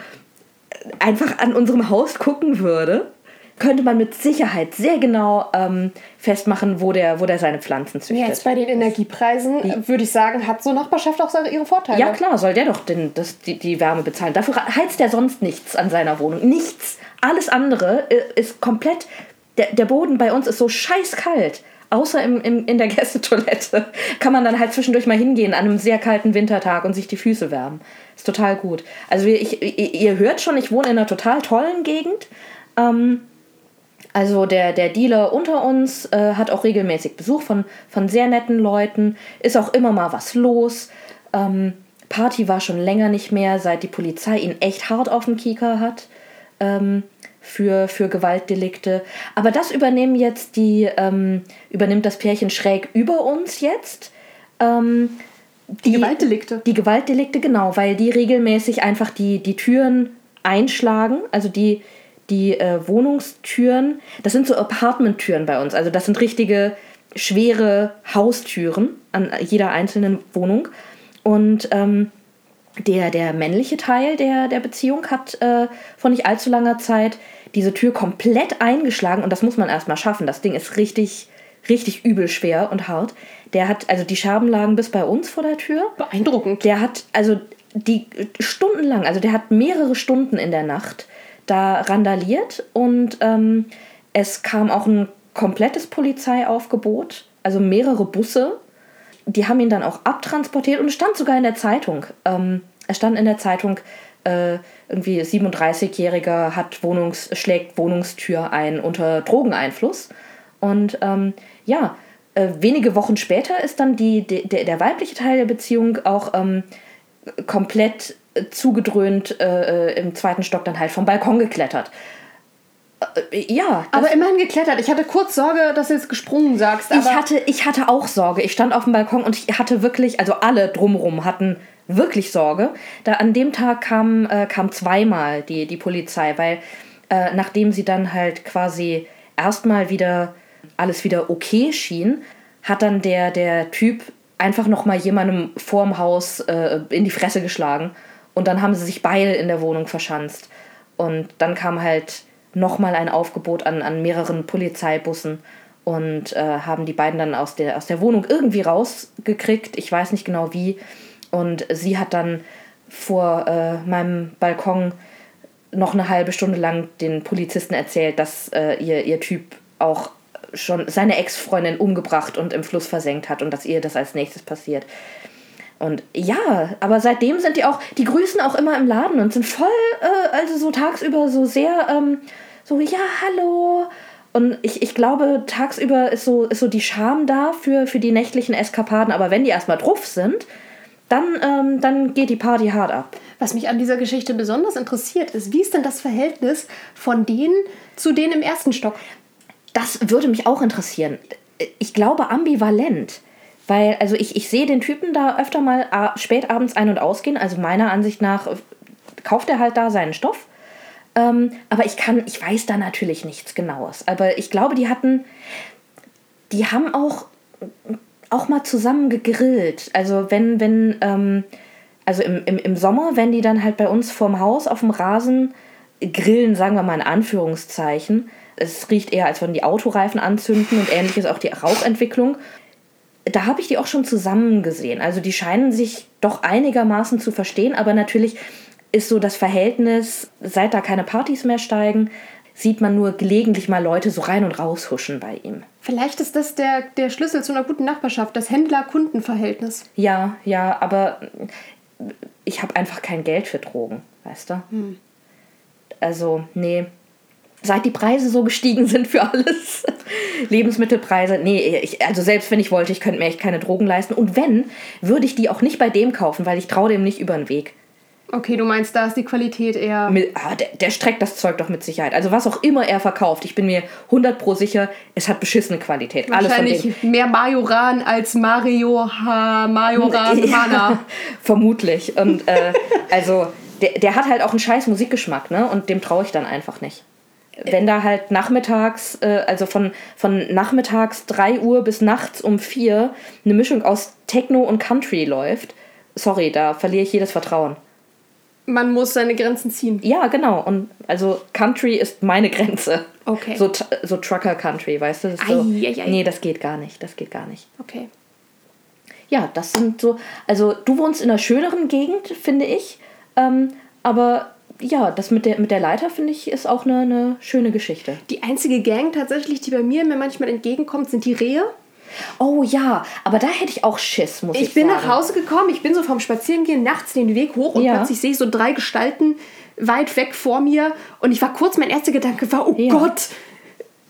einfach an unserem Haus gucken würde, könnte man mit Sicherheit sehr genau ähm, festmachen, wo der, wo der seine Pflanzen züchtet. Jetzt bei den Energiepreisen würde ich sagen, hat so Nachbarschaft auch seine- ihre Vorteile. Ja, klar, soll der doch den, das, die, die Wärme bezahlen. Dafür heizt er sonst nichts an seiner Wohnung. Nichts. Alles andere äh, ist komplett der, der Boden bei uns ist so scheißkalt. Außer im, im, in der Gästetoilette kann man dann halt zwischendurch mal hingehen an einem sehr kalten Wintertag und sich die Füße wärmen. Ist total gut. Also ich, ihr hört schon, ich wohne in einer total tollen Gegend. Ähm, also der, der Dealer unter uns äh, hat auch regelmäßig Besuch von, von sehr netten Leuten. Ist auch immer mal was los. Ähm, Party war schon länger nicht mehr, seit die Polizei ihn echt hart auf dem Kieker hat. Ähm, für, für Gewaltdelikte. Aber das übernehmen jetzt die, ähm, übernimmt das Pärchen schräg über uns jetzt. Ähm, die, Gewaltdelikte. Die Gewaltdelikte, genau, weil die regelmäßig einfach die, die Türen einschlagen, also die, die äh, Wohnungstüren, das sind so Apartmenttüren bei uns, also das sind richtige schwere Haustüren an jeder einzelnen Wohnung. Und ähm, der, der männliche Teil der, der Beziehung hat äh, vor nicht allzu langer Zeit diese Tür komplett eingeschlagen und das muss man erstmal schaffen. Das Ding ist richtig, richtig übel schwer und hart. Der hat, also die Scherben lagen bis bei uns vor der Tür. Beeindruckend. Der hat, also die stundenlang, also der hat mehrere Stunden in der Nacht da randaliert und ähm, es kam auch ein komplettes Polizeiaufgebot, also mehrere Busse die haben ihn dann auch abtransportiert und es stand sogar in der Zeitung. Ähm, es stand in der Zeitung, äh, irgendwie 37-Jähriger hat Wohnungs schlägt Wohnungstür ein unter Drogeneinfluss. Und ähm, ja, äh, wenige Wochen später ist dann die, die, der, der weibliche Teil der Beziehung auch ähm, komplett zugedröhnt äh, äh im zweiten Stock dann halt vom Balkon geklettert. Äh, ja. Aber immerhin geklettert. Ich hatte kurz Sorge, dass du jetzt gesprungen sagst. ich, hatte, ich hatte auch Sorge. Ich stand auf dem Balkon und ich hatte wirklich, also alle drumherum hatten wirklich Sorge. Da an dem Tag kam, äh, kam zweimal die, die Polizei, weil äh, nachdem sie dann halt quasi erstmal wieder alles wieder okay schien, hat dann der, der Typ einfach nochmal jemandem vorm Haus äh, in die Fresse geschlagen. Und dann haben sie sich beide in der Wohnung verschanzt. Und dann kam halt nochmal ein Aufgebot an, an mehreren Polizeibussen und äh, haben die beiden dann aus der, aus der Wohnung irgendwie rausgekriegt. Ich weiß nicht genau wie. Und sie hat dann vor äh, meinem Balkon noch eine halbe Stunde lang den Polizisten erzählt, dass äh, ihr, ihr Typ auch schon seine Ex-Freundin umgebracht und im Fluss versenkt hat und dass ihr das als nächstes passiert. Und ja, aber seitdem sind die auch, die grüßen auch immer im Laden und sind voll, äh, also so tagsüber so sehr, ähm, so, ja, hallo. Und ich, ich glaube, tagsüber ist so, ist so die Scham da für, für die nächtlichen Eskapaden, aber wenn die erstmal drauf sind, dann, ähm, dann geht die Party hart ab. Was mich an dieser Geschichte besonders interessiert, ist, wie ist denn das Verhältnis von denen zu denen im ersten Stock? Das würde mich auch interessieren. Ich glaube ambivalent. Weil, also ich, ich sehe den Typen da öfter mal spät abends ein- und ausgehen. Also meiner Ansicht nach äh, kauft er halt da seinen Stoff. Ähm, aber ich kann, ich weiß da natürlich nichts Genaues. Aber ich glaube, die hatten, die haben auch, auch mal zusammen gegrillt. Also wenn, wenn, ähm, also im, im, im Sommer, wenn die dann halt bei uns vorm Haus auf dem Rasen grillen, sagen wir mal in Anführungszeichen. Es riecht eher, als würden die Autoreifen anzünden und ähnliches auch die Rauchentwicklung da habe ich die auch schon zusammen gesehen. Also die scheinen sich doch einigermaßen zu verstehen, aber natürlich ist so das Verhältnis, seit da keine Partys mehr steigen, sieht man nur gelegentlich mal Leute so rein und raus huschen bei ihm. Vielleicht ist das der, der Schlüssel zu einer guten Nachbarschaft, das Händler-Kunden-Verhältnis. Ja, ja, aber ich habe einfach kein Geld für Drogen, weißt du? Hm. Also, nee, seit die Preise so gestiegen sind für alles. Lebensmittelpreise, nee, ich, also selbst wenn ich wollte, ich könnte mir echt keine Drogen leisten. Und wenn, würde ich die auch nicht bei dem kaufen, weil ich traue dem nicht über den Weg. Okay, du meinst, da ist die Qualität eher. Mit, ah, der, der, streckt das Zeug doch mit Sicherheit. Also was auch immer er verkauft, ich bin mir 100 pro sicher, es hat beschissene Qualität. Wahrscheinlich mehr Majoran als Mario ha Majoran ja, Hana. vermutlich. Und äh, also der, der hat halt auch einen scheiß Musikgeschmack, ne? Und dem traue ich dann einfach nicht wenn da halt nachmittags, äh, also von, von nachmittags 3 Uhr bis nachts um 4 eine Mischung aus Techno und Country läuft, sorry, da verliere ich jedes Vertrauen. Man muss seine Grenzen ziehen. Ja, genau. Und also Country ist meine Grenze. Okay. So, so Trucker Country, weißt du? Das so, ei, ei, ei. Nee, das geht gar nicht. Das geht gar nicht. Okay. Ja, das sind so. Also, du wohnst in einer schöneren Gegend, finde ich. Ähm, aber ja, das mit der, mit der Leiter finde ich ist auch eine, eine schöne Geschichte. Die einzige Gang tatsächlich, die bei mir mir manchmal entgegenkommt, sind die Rehe. Oh ja, aber da hätte ich auch Schiss, muss ich, Ich bin sagen. nach Hause gekommen, ich bin so vom Spazierengehen nachts den Weg hoch und Ja. plötzlich sehe ich so drei Gestalten weit weg vor mir und ich war kurz, mein erster Gedanke war, oh Ja. Gott,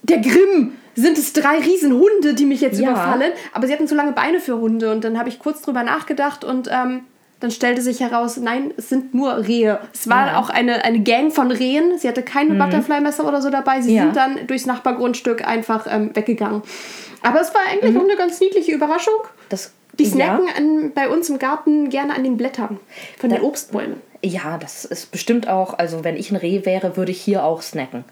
der Grimm, sind es drei Riesenhunde, die mich jetzt Ja. überfallen? Aber sie hatten zu lange Beine für Hunde und dann habe ich kurz drüber nachgedacht und ähm, dann stellte sich heraus, nein, es sind nur Rehe. Es war Ja. auch eine, eine Gang von Rehen. Sie hatte keine Butterfly-Messer oder so dabei. Sie Ja. sind dann durchs Nachbargrundstück einfach ähm, weggegangen. Aber es war eigentlich auch eine ganz niedliche Überraschung. Das, Die ja. snacken an, bei uns im Garten gerne an den Blättern von den Da- Obstbäumen. Ja, das ist bestimmt auch, also wenn ich ein Reh wäre, würde ich hier auch snacken.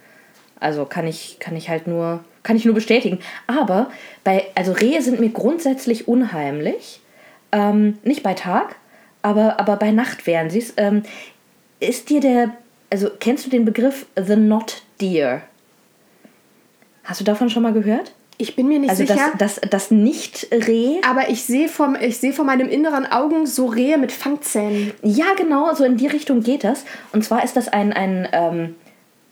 Also kann ich, kann ich halt nur, kann ich nur bestätigen. Aber bei, also Rehe sind mir grundsätzlich unheimlich. Ähm, nicht bei Tag, aber, aber bei Nacht wären sie es. Ähm, ist dir der, also kennst du den Begriff The Not Deer? Hast du davon schon mal gehört? Ich bin mir nicht Also sicher, das, das, das Nicht-Reh. aber ich sehe vom, ich sehe vor meinem inneren Augen so Rehe mit Fangzähnen. Ja, genau, so in die Richtung geht das. Und zwar ist das ein, ein ähm,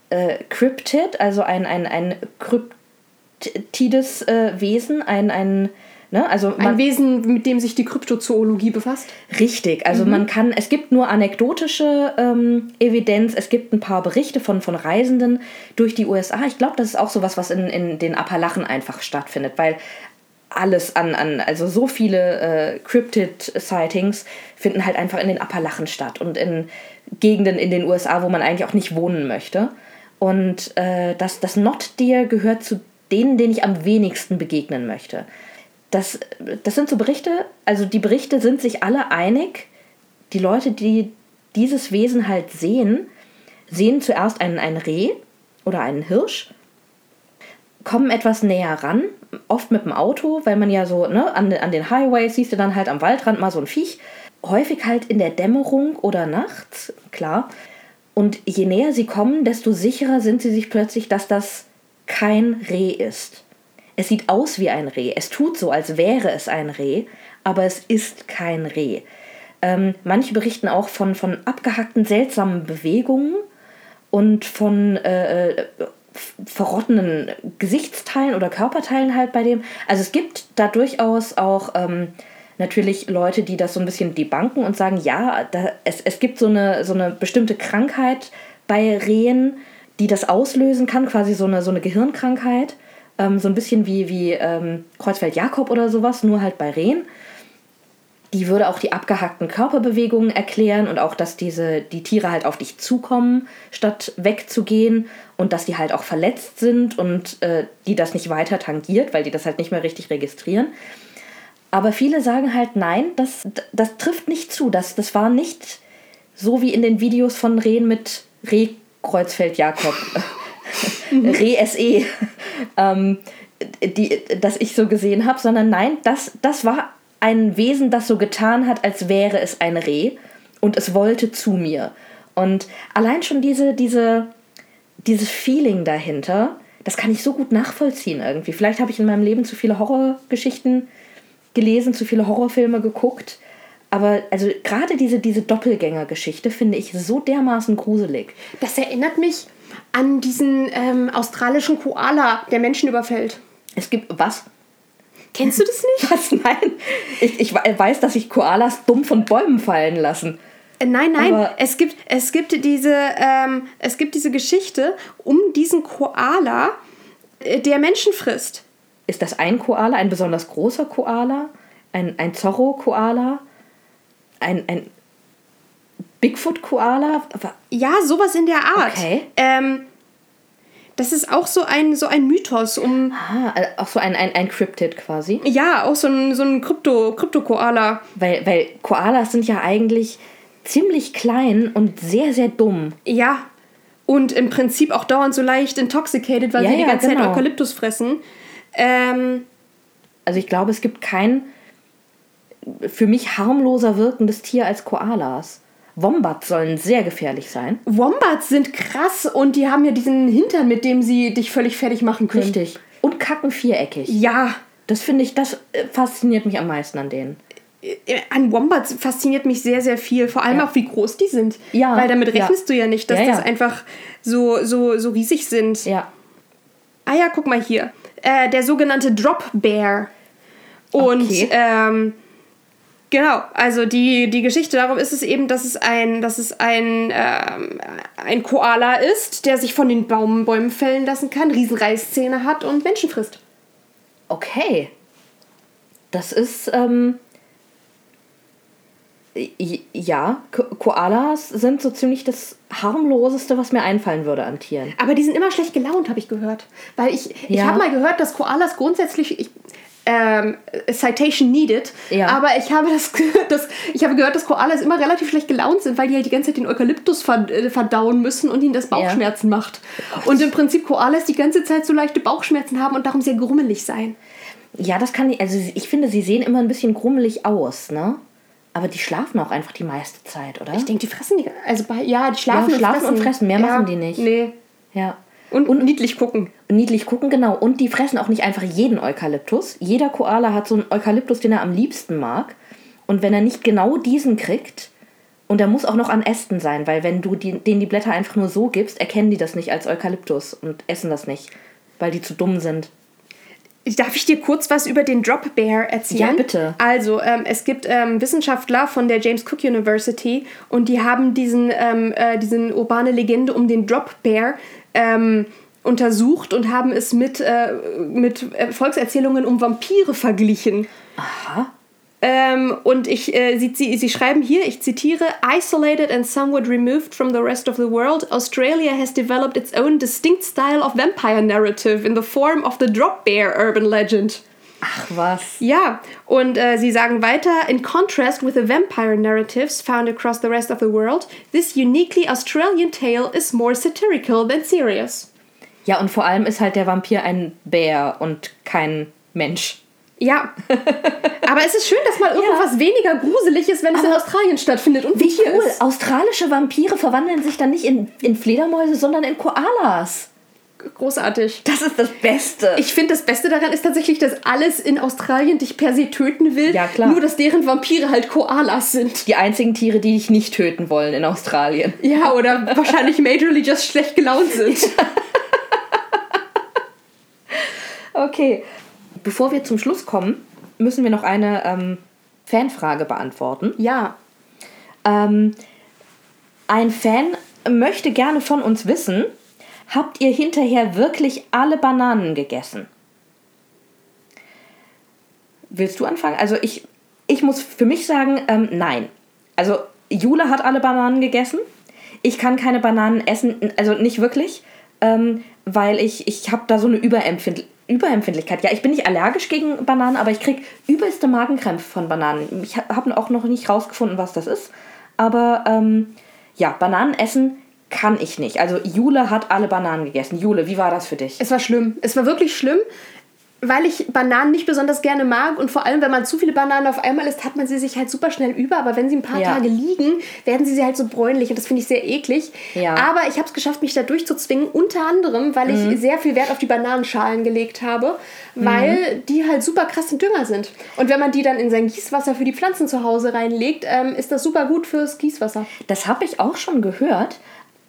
äh, Cryptid, also ein, ein, ein kryptides äh, Wesen, ein, ein, ne, also Ein man, Wesen, mit dem sich die Kryptozoologie befasst. richtig, also man kann, es gibt nur anekdotische ähm, Evidenz, es gibt ein paar Berichte von, von Reisenden durch die USA. Ich glaube, das ist auch sowas, was in, in den Appalachen einfach stattfindet, weil alles an, an also so viele äh, Cryptid-Sightings finden halt einfach in den Appalachen statt und in Gegenden in den USA, wo man eigentlich auch nicht wohnen möchte. Und äh, das, das Not Deer gehört zu denen, denen ich am wenigsten begegnen möchte. Das, das sind so Berichte, also die Berichte sind sich alle einig. Die Leute, die dieses Wesen halt sehen, sehen zuerst einen, ein Reh oder einen Hirsch kommen etwas näher ran, oft mit dem Auto, weil man ja so, ne, an, an den Highways siehst du dann halt am Waldrand mal so ein Viech. Häufig halt in der Dämmerung oder nachts, klar. Und je näher sie kommen, desto sicherer sind sie sich plötzlich, dass das kein Reh ist. Es sieht aus wie ein Reh. Es tut so, als wäre es ein Reh, aber es ist kein Reh. Ähm, manche berichten auch von, von abgehackten, seltsamen Bewegungen und von äh, äh, verrottenen Gesichtsteilen oder Körperteilen halt bei dem. Also es gibt da durchaus auch ähm, natürlich Leute, die das so ein bisschen debunken und sagen, ja, da, es, es gibt so eine, so eine bestimmte Krankheit bei Rehen, die das auslösen kann, quasi so eine, so eine Gehirnkrankheit. Ähm, so ein bisschen wie, wie ähm, Kreuzfeld-Jakob oder sowas, nur halt bei Rehen die würde auch die abgehackten Körperbewegungen erklären und auch, dass diese, die Tiere halt auf dich zukommen, statt wegzugehen und dass die halt auch verletzt sind und äh, die das nicht weiter tangiert, weil die das halt nicht mehr richtig registrieren. Aber viele sagen halt, nein, das, das trifft nicht zu. Das, das war nicht so wie in den Videos von Rehen mit Reh-Kreuzfeld-Jakob. Reh-SE, ähm, die, das ich so gesehen habe, sondern nein, das, das war ein Wesen, das so getan hat, als wäre es ein Reh und es wollte zu mir. Und allein schon diese, diese, dieses Feeling dahinter, das kann ich so gut nachvollziehen irgendwie. Vielleicht habe ich in meinem Leben zu viele Horrorgeschichten gelesen, zu viele Horrorfilme geguckt. Aber also gerade diese, diese Doppelgängergeschichte finde ich so dermaßen gruselig. Das erinnert mich an diesen ähm, australischen Koala, der Menschen überfällt. Es gibt was? Kennst du das nicht? Was? Nein. Ich, ich weiß, dass sich Koalas dumm von Bäumen fallen lassen. Äh, Nein, nein, Aber- es gibt, es, gibt diese, ähm, es gibt diese Geschichte um diesen Koala, äh, der Menschen frisst. Ist das ein Koala, ein besonders großer Koala? Ein, ein Zorro-Koala? Ein, ein Bigfoot-Koala? Ja, sowas in der Art. Okay. Ähm, das ist auch so ein, so ein Mythos um, Ah, äh, auch so ein, ein, ein Cryptid quasi. ja, auch so ein, so ein Krypto, Krypto-Koala. Weil, weil Koalas sind ja eigentlich ziemlich klein und sehr, sehr dumm. Ja. Und im Prinzip auch dauernd so leicht intoxicated, weil Ja, sie die ja, ganze Zeit genau. Eukalyptus fressen. Ähm, Also ich glaube, es gibt kein für mich harmloser wirkendes Tier als Koalas. Wombats sollen sehr gefährlich sein. Wombats sind krass und die haben ja diesen Hintern, mit dem sie dich völlig fertig machen können. Richtig. Und kacken viereckig. Ja, Das finde ich, das äh, fasziniert mich am meisten an denen. äh, an Wombats fasziniert mich sehr, sehr viel. Vor allem Ja. auch, wie groß die sind. Ja, Weil damit ja. rechnest du ja nicht, dass Ja, ja. das einfach so, so, so riesig sind. Ja. Ah ja, guck mal hier. Äh, der sogenannte Drop Bear. Und Okay. ähm, genau, also die, die Geschichte darum ist es eben, dass es ein, dass es ein, ähm, ein Koala ist, der sich von den Baum, Bäumen fällen lassen kann, Riesenreißzähne hat und Menschen frisst. Okay. Das ist, ähm. Ja, Ko Koalas sind so ziemlich das harmloseste, was mir einfallen würde an Tieren. Aber die sind immer schlecht gelaunt, habe ich gehört. Weil ich, ich Ja. habe mal gehört, dass Koalas grundsätzlich. Ich, ähm, Citation needed. Ja. Aber ich habe, das, das, ich habe gehört, dass Koalas immer relativ schlecht gelaunt sind, weil die halt die ganze Zeit den Eukalyptus äh, verdauen müssen und ihnen das Bauchschmerzen macht. Und im Prinzip Koalas die ganze Zeit so leichte Bauchschmerzen haben und darum sehr grummelig sein. Ja, das kann ich. Also, ich finde, sie sehen immer ein bisschen grummelig aus, ne? Aber die schlafen auch einfach die meiste Zeit, oder? Ich denke, die fressen die. Also bei, ja, die schlafen, Ja, schlafen und fressen. Mehr ja, machen die nicht. Nee. ja. Und, und niedlich gucken. Niedlich gucken, genau. Und die fressen auch nicht einfach jeden Eukalyptus. Jeder Koala hat so einen Eukalyptus, den er am liebsten mag. Und wenn er nicht genau diesen kriegt, und er muss auch noch an Ästen sein, weil wenn du die, denen die Blätter einfach nur so gibst, erkennen die das nicht als Eukalyptus und essen das nicht, weil die zu dumm sind. Darf ich dir kurz was über den Drop Bear erzählen? Ja, bitte. Also, ähm, es gibt ähm, Wissenschaftler von der James Cook University und die haben diesen, ähm, äh, diesen urbane Legende um den Drop Bear ähm, untersucht und haben es mit, äh, mit äh, Volkserzählungen um Vampire verglichen. Aha. Ähm, und ich, äh, sie, sie, sie schreiben hier, ich zitiere, Isolated and somewhat removed from the rest of the world, Australia has developed its own distinct style of vampire narrative in the form of the drop bear urban legend. Ach was. Ja, und äh, sie sagen weiter, in contrast with the vampire narratives found across the rest of the world, this uniquely Australian tale is more satirical than serious. Ja, und vor allem ist halt der Vampir ein Bär und kein Mensch. Ja, aber es ist schön, dass mal irgendwas weniger gruselig ist, wenn es in Australien stattfindet und wie hier Cool. ist. Australische Vampire verwandeln sich dann nicht in, in Fledermäuse, sondern in Koalas. Großartig. Das ist das Beste. Ich finde, das Beste daran ist tatsächlich, dass alles in Australien dich per se töten will. Ja, klar. Nur, dass deren Vampire halt Koalas sind. die einzigen Tiere, die dich nicht töten wollen in Australien. Ja, oder wahrscheinlich majorly just schlecht gelaunt sind. Okay. Bevor wir zum Schluss kommen, müssen wir noch eine ähm, Fanfrage beantworten. Ja. Ähm, ein Fan möchte gerne von uns wissen, habt ihr hinterher wirklich alle Bananen gegessen? Willst du anfangen? Also ich, ich muss für mich sagen, ähm, nein. Also Jule hat alle Bananen gegessen. Ich kann keine Bananen essen, also nicht wirklich, ähm, weil ich, ich habe da so eine Überempfind Überempfindlichkeit. Ja, ich bin nicht allergisch gegen Bananen, aber ich kriege übelste Magenkrämpfe von Bananen. Ich habe auch noch nicht rausgefunden, was das ist. Aber ähm, ja, Bananen essen kann ich nicht. Also Jule hat alle Bananen gegessen. Jule, wie war das für dich? Es war schlimm. Es war wirklich schlimm, weil ich Bananen nicht besonders gerne mag und vor allem, wenn man zu viele Bananen auf einmal isst, hat man sie sich halt super schnell über. Aber wenn sie ein paar Ja. Tage liegen, werden sie halt so bräunlich und das finde ich sehr eklig. Ja. Aber ich habe es geschafft, mich da durchzuzwingen, unter anderem, weil Mhm. ich sehr viel Wert auf die Bananenschalen gelegt habe, weil die halt super krasse Dünger sind. Und wenn man die dann in sein Gießwasser für die Pflanzen zu Hause reinlegt, ähm, ist das super gut fürs Gießwasser. Das habe ich auch schon gehört.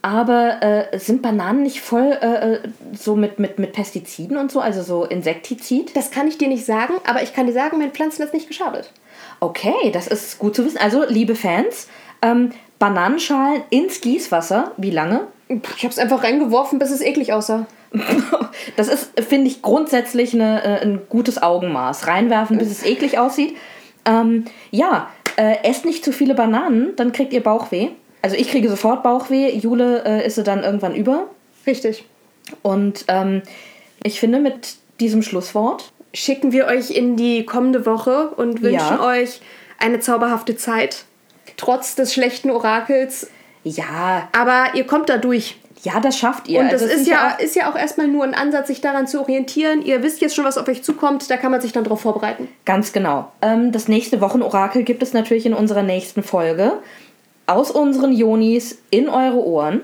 Aber äh, sind Bananen nicht voll äh, äh, so mit, mit, mit Pestiziden und so, also so Insektizid? Das kann ich dir nicht sagen, aber ich kann dir sagen, meinen Pflanzen hat nicht geschadet. Okay, das ist gut zu wissen. Also, liebe Fans, ähm, Bananenschalen ins Gießwasser, wie lange? Ich habe es einfach reingeworfen, bis es eklig aussah. Das ist, finde ich, grundsätzlich eine, äh, ein gutes Augenmaß. Reinwerfen, bis es eklig aussieht. Ähm, ja, äh, esst nicht zu viele Bananen, dann kriegt ihr Bauchweh. Also ich kriege sofort Bauchweh, Jule äh, ist sie dann irgendwann über. Richtig. Und ähm, ich finde, mit diesem Schlusswort Schicken wir euch in die kommende Woche und wünschen Ja. euch eine zauberhafte Zeit. Trotz des schlechten Orakels. Ja, Aber ihr kommt da durch. ja, das schafft ihr. Und das Also ist ja, auch- ist ja auch erstmal nur ein Ansatz, sich daran zu orientieren. Ihr wisst jetzt schon, was auf euch zukommt. Da kann man sich dann drauf vorbereiten. Ganz genau. Ähm, das nächste Wochenorakel gibt es natürlich in unserer nächsten Folge. Aus unseren Jonis in eure Ohren.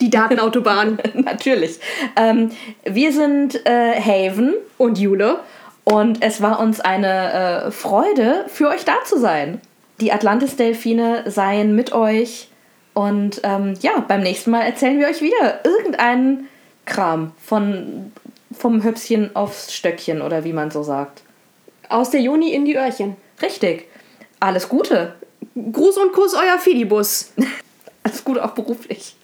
Die Datenautobahn. natürlich. Ähm, wir sind äh, Haven und Jule. Und es war uns eine äh, Freude, für euch da zu sein. Die Atlantis-Delfine seien mit euch. Und ähm, ja, beim nächsten Mal erzählen wir euch wieder irgendeinen Kram von, vom Höpschen aufs Stöckchen oder wie man so sagt. Aus der Juni in die Öhrchen. Richtig. Alles Gute. Gruß und Kuss, euer Fidibus. Alles Gute auch beruflich.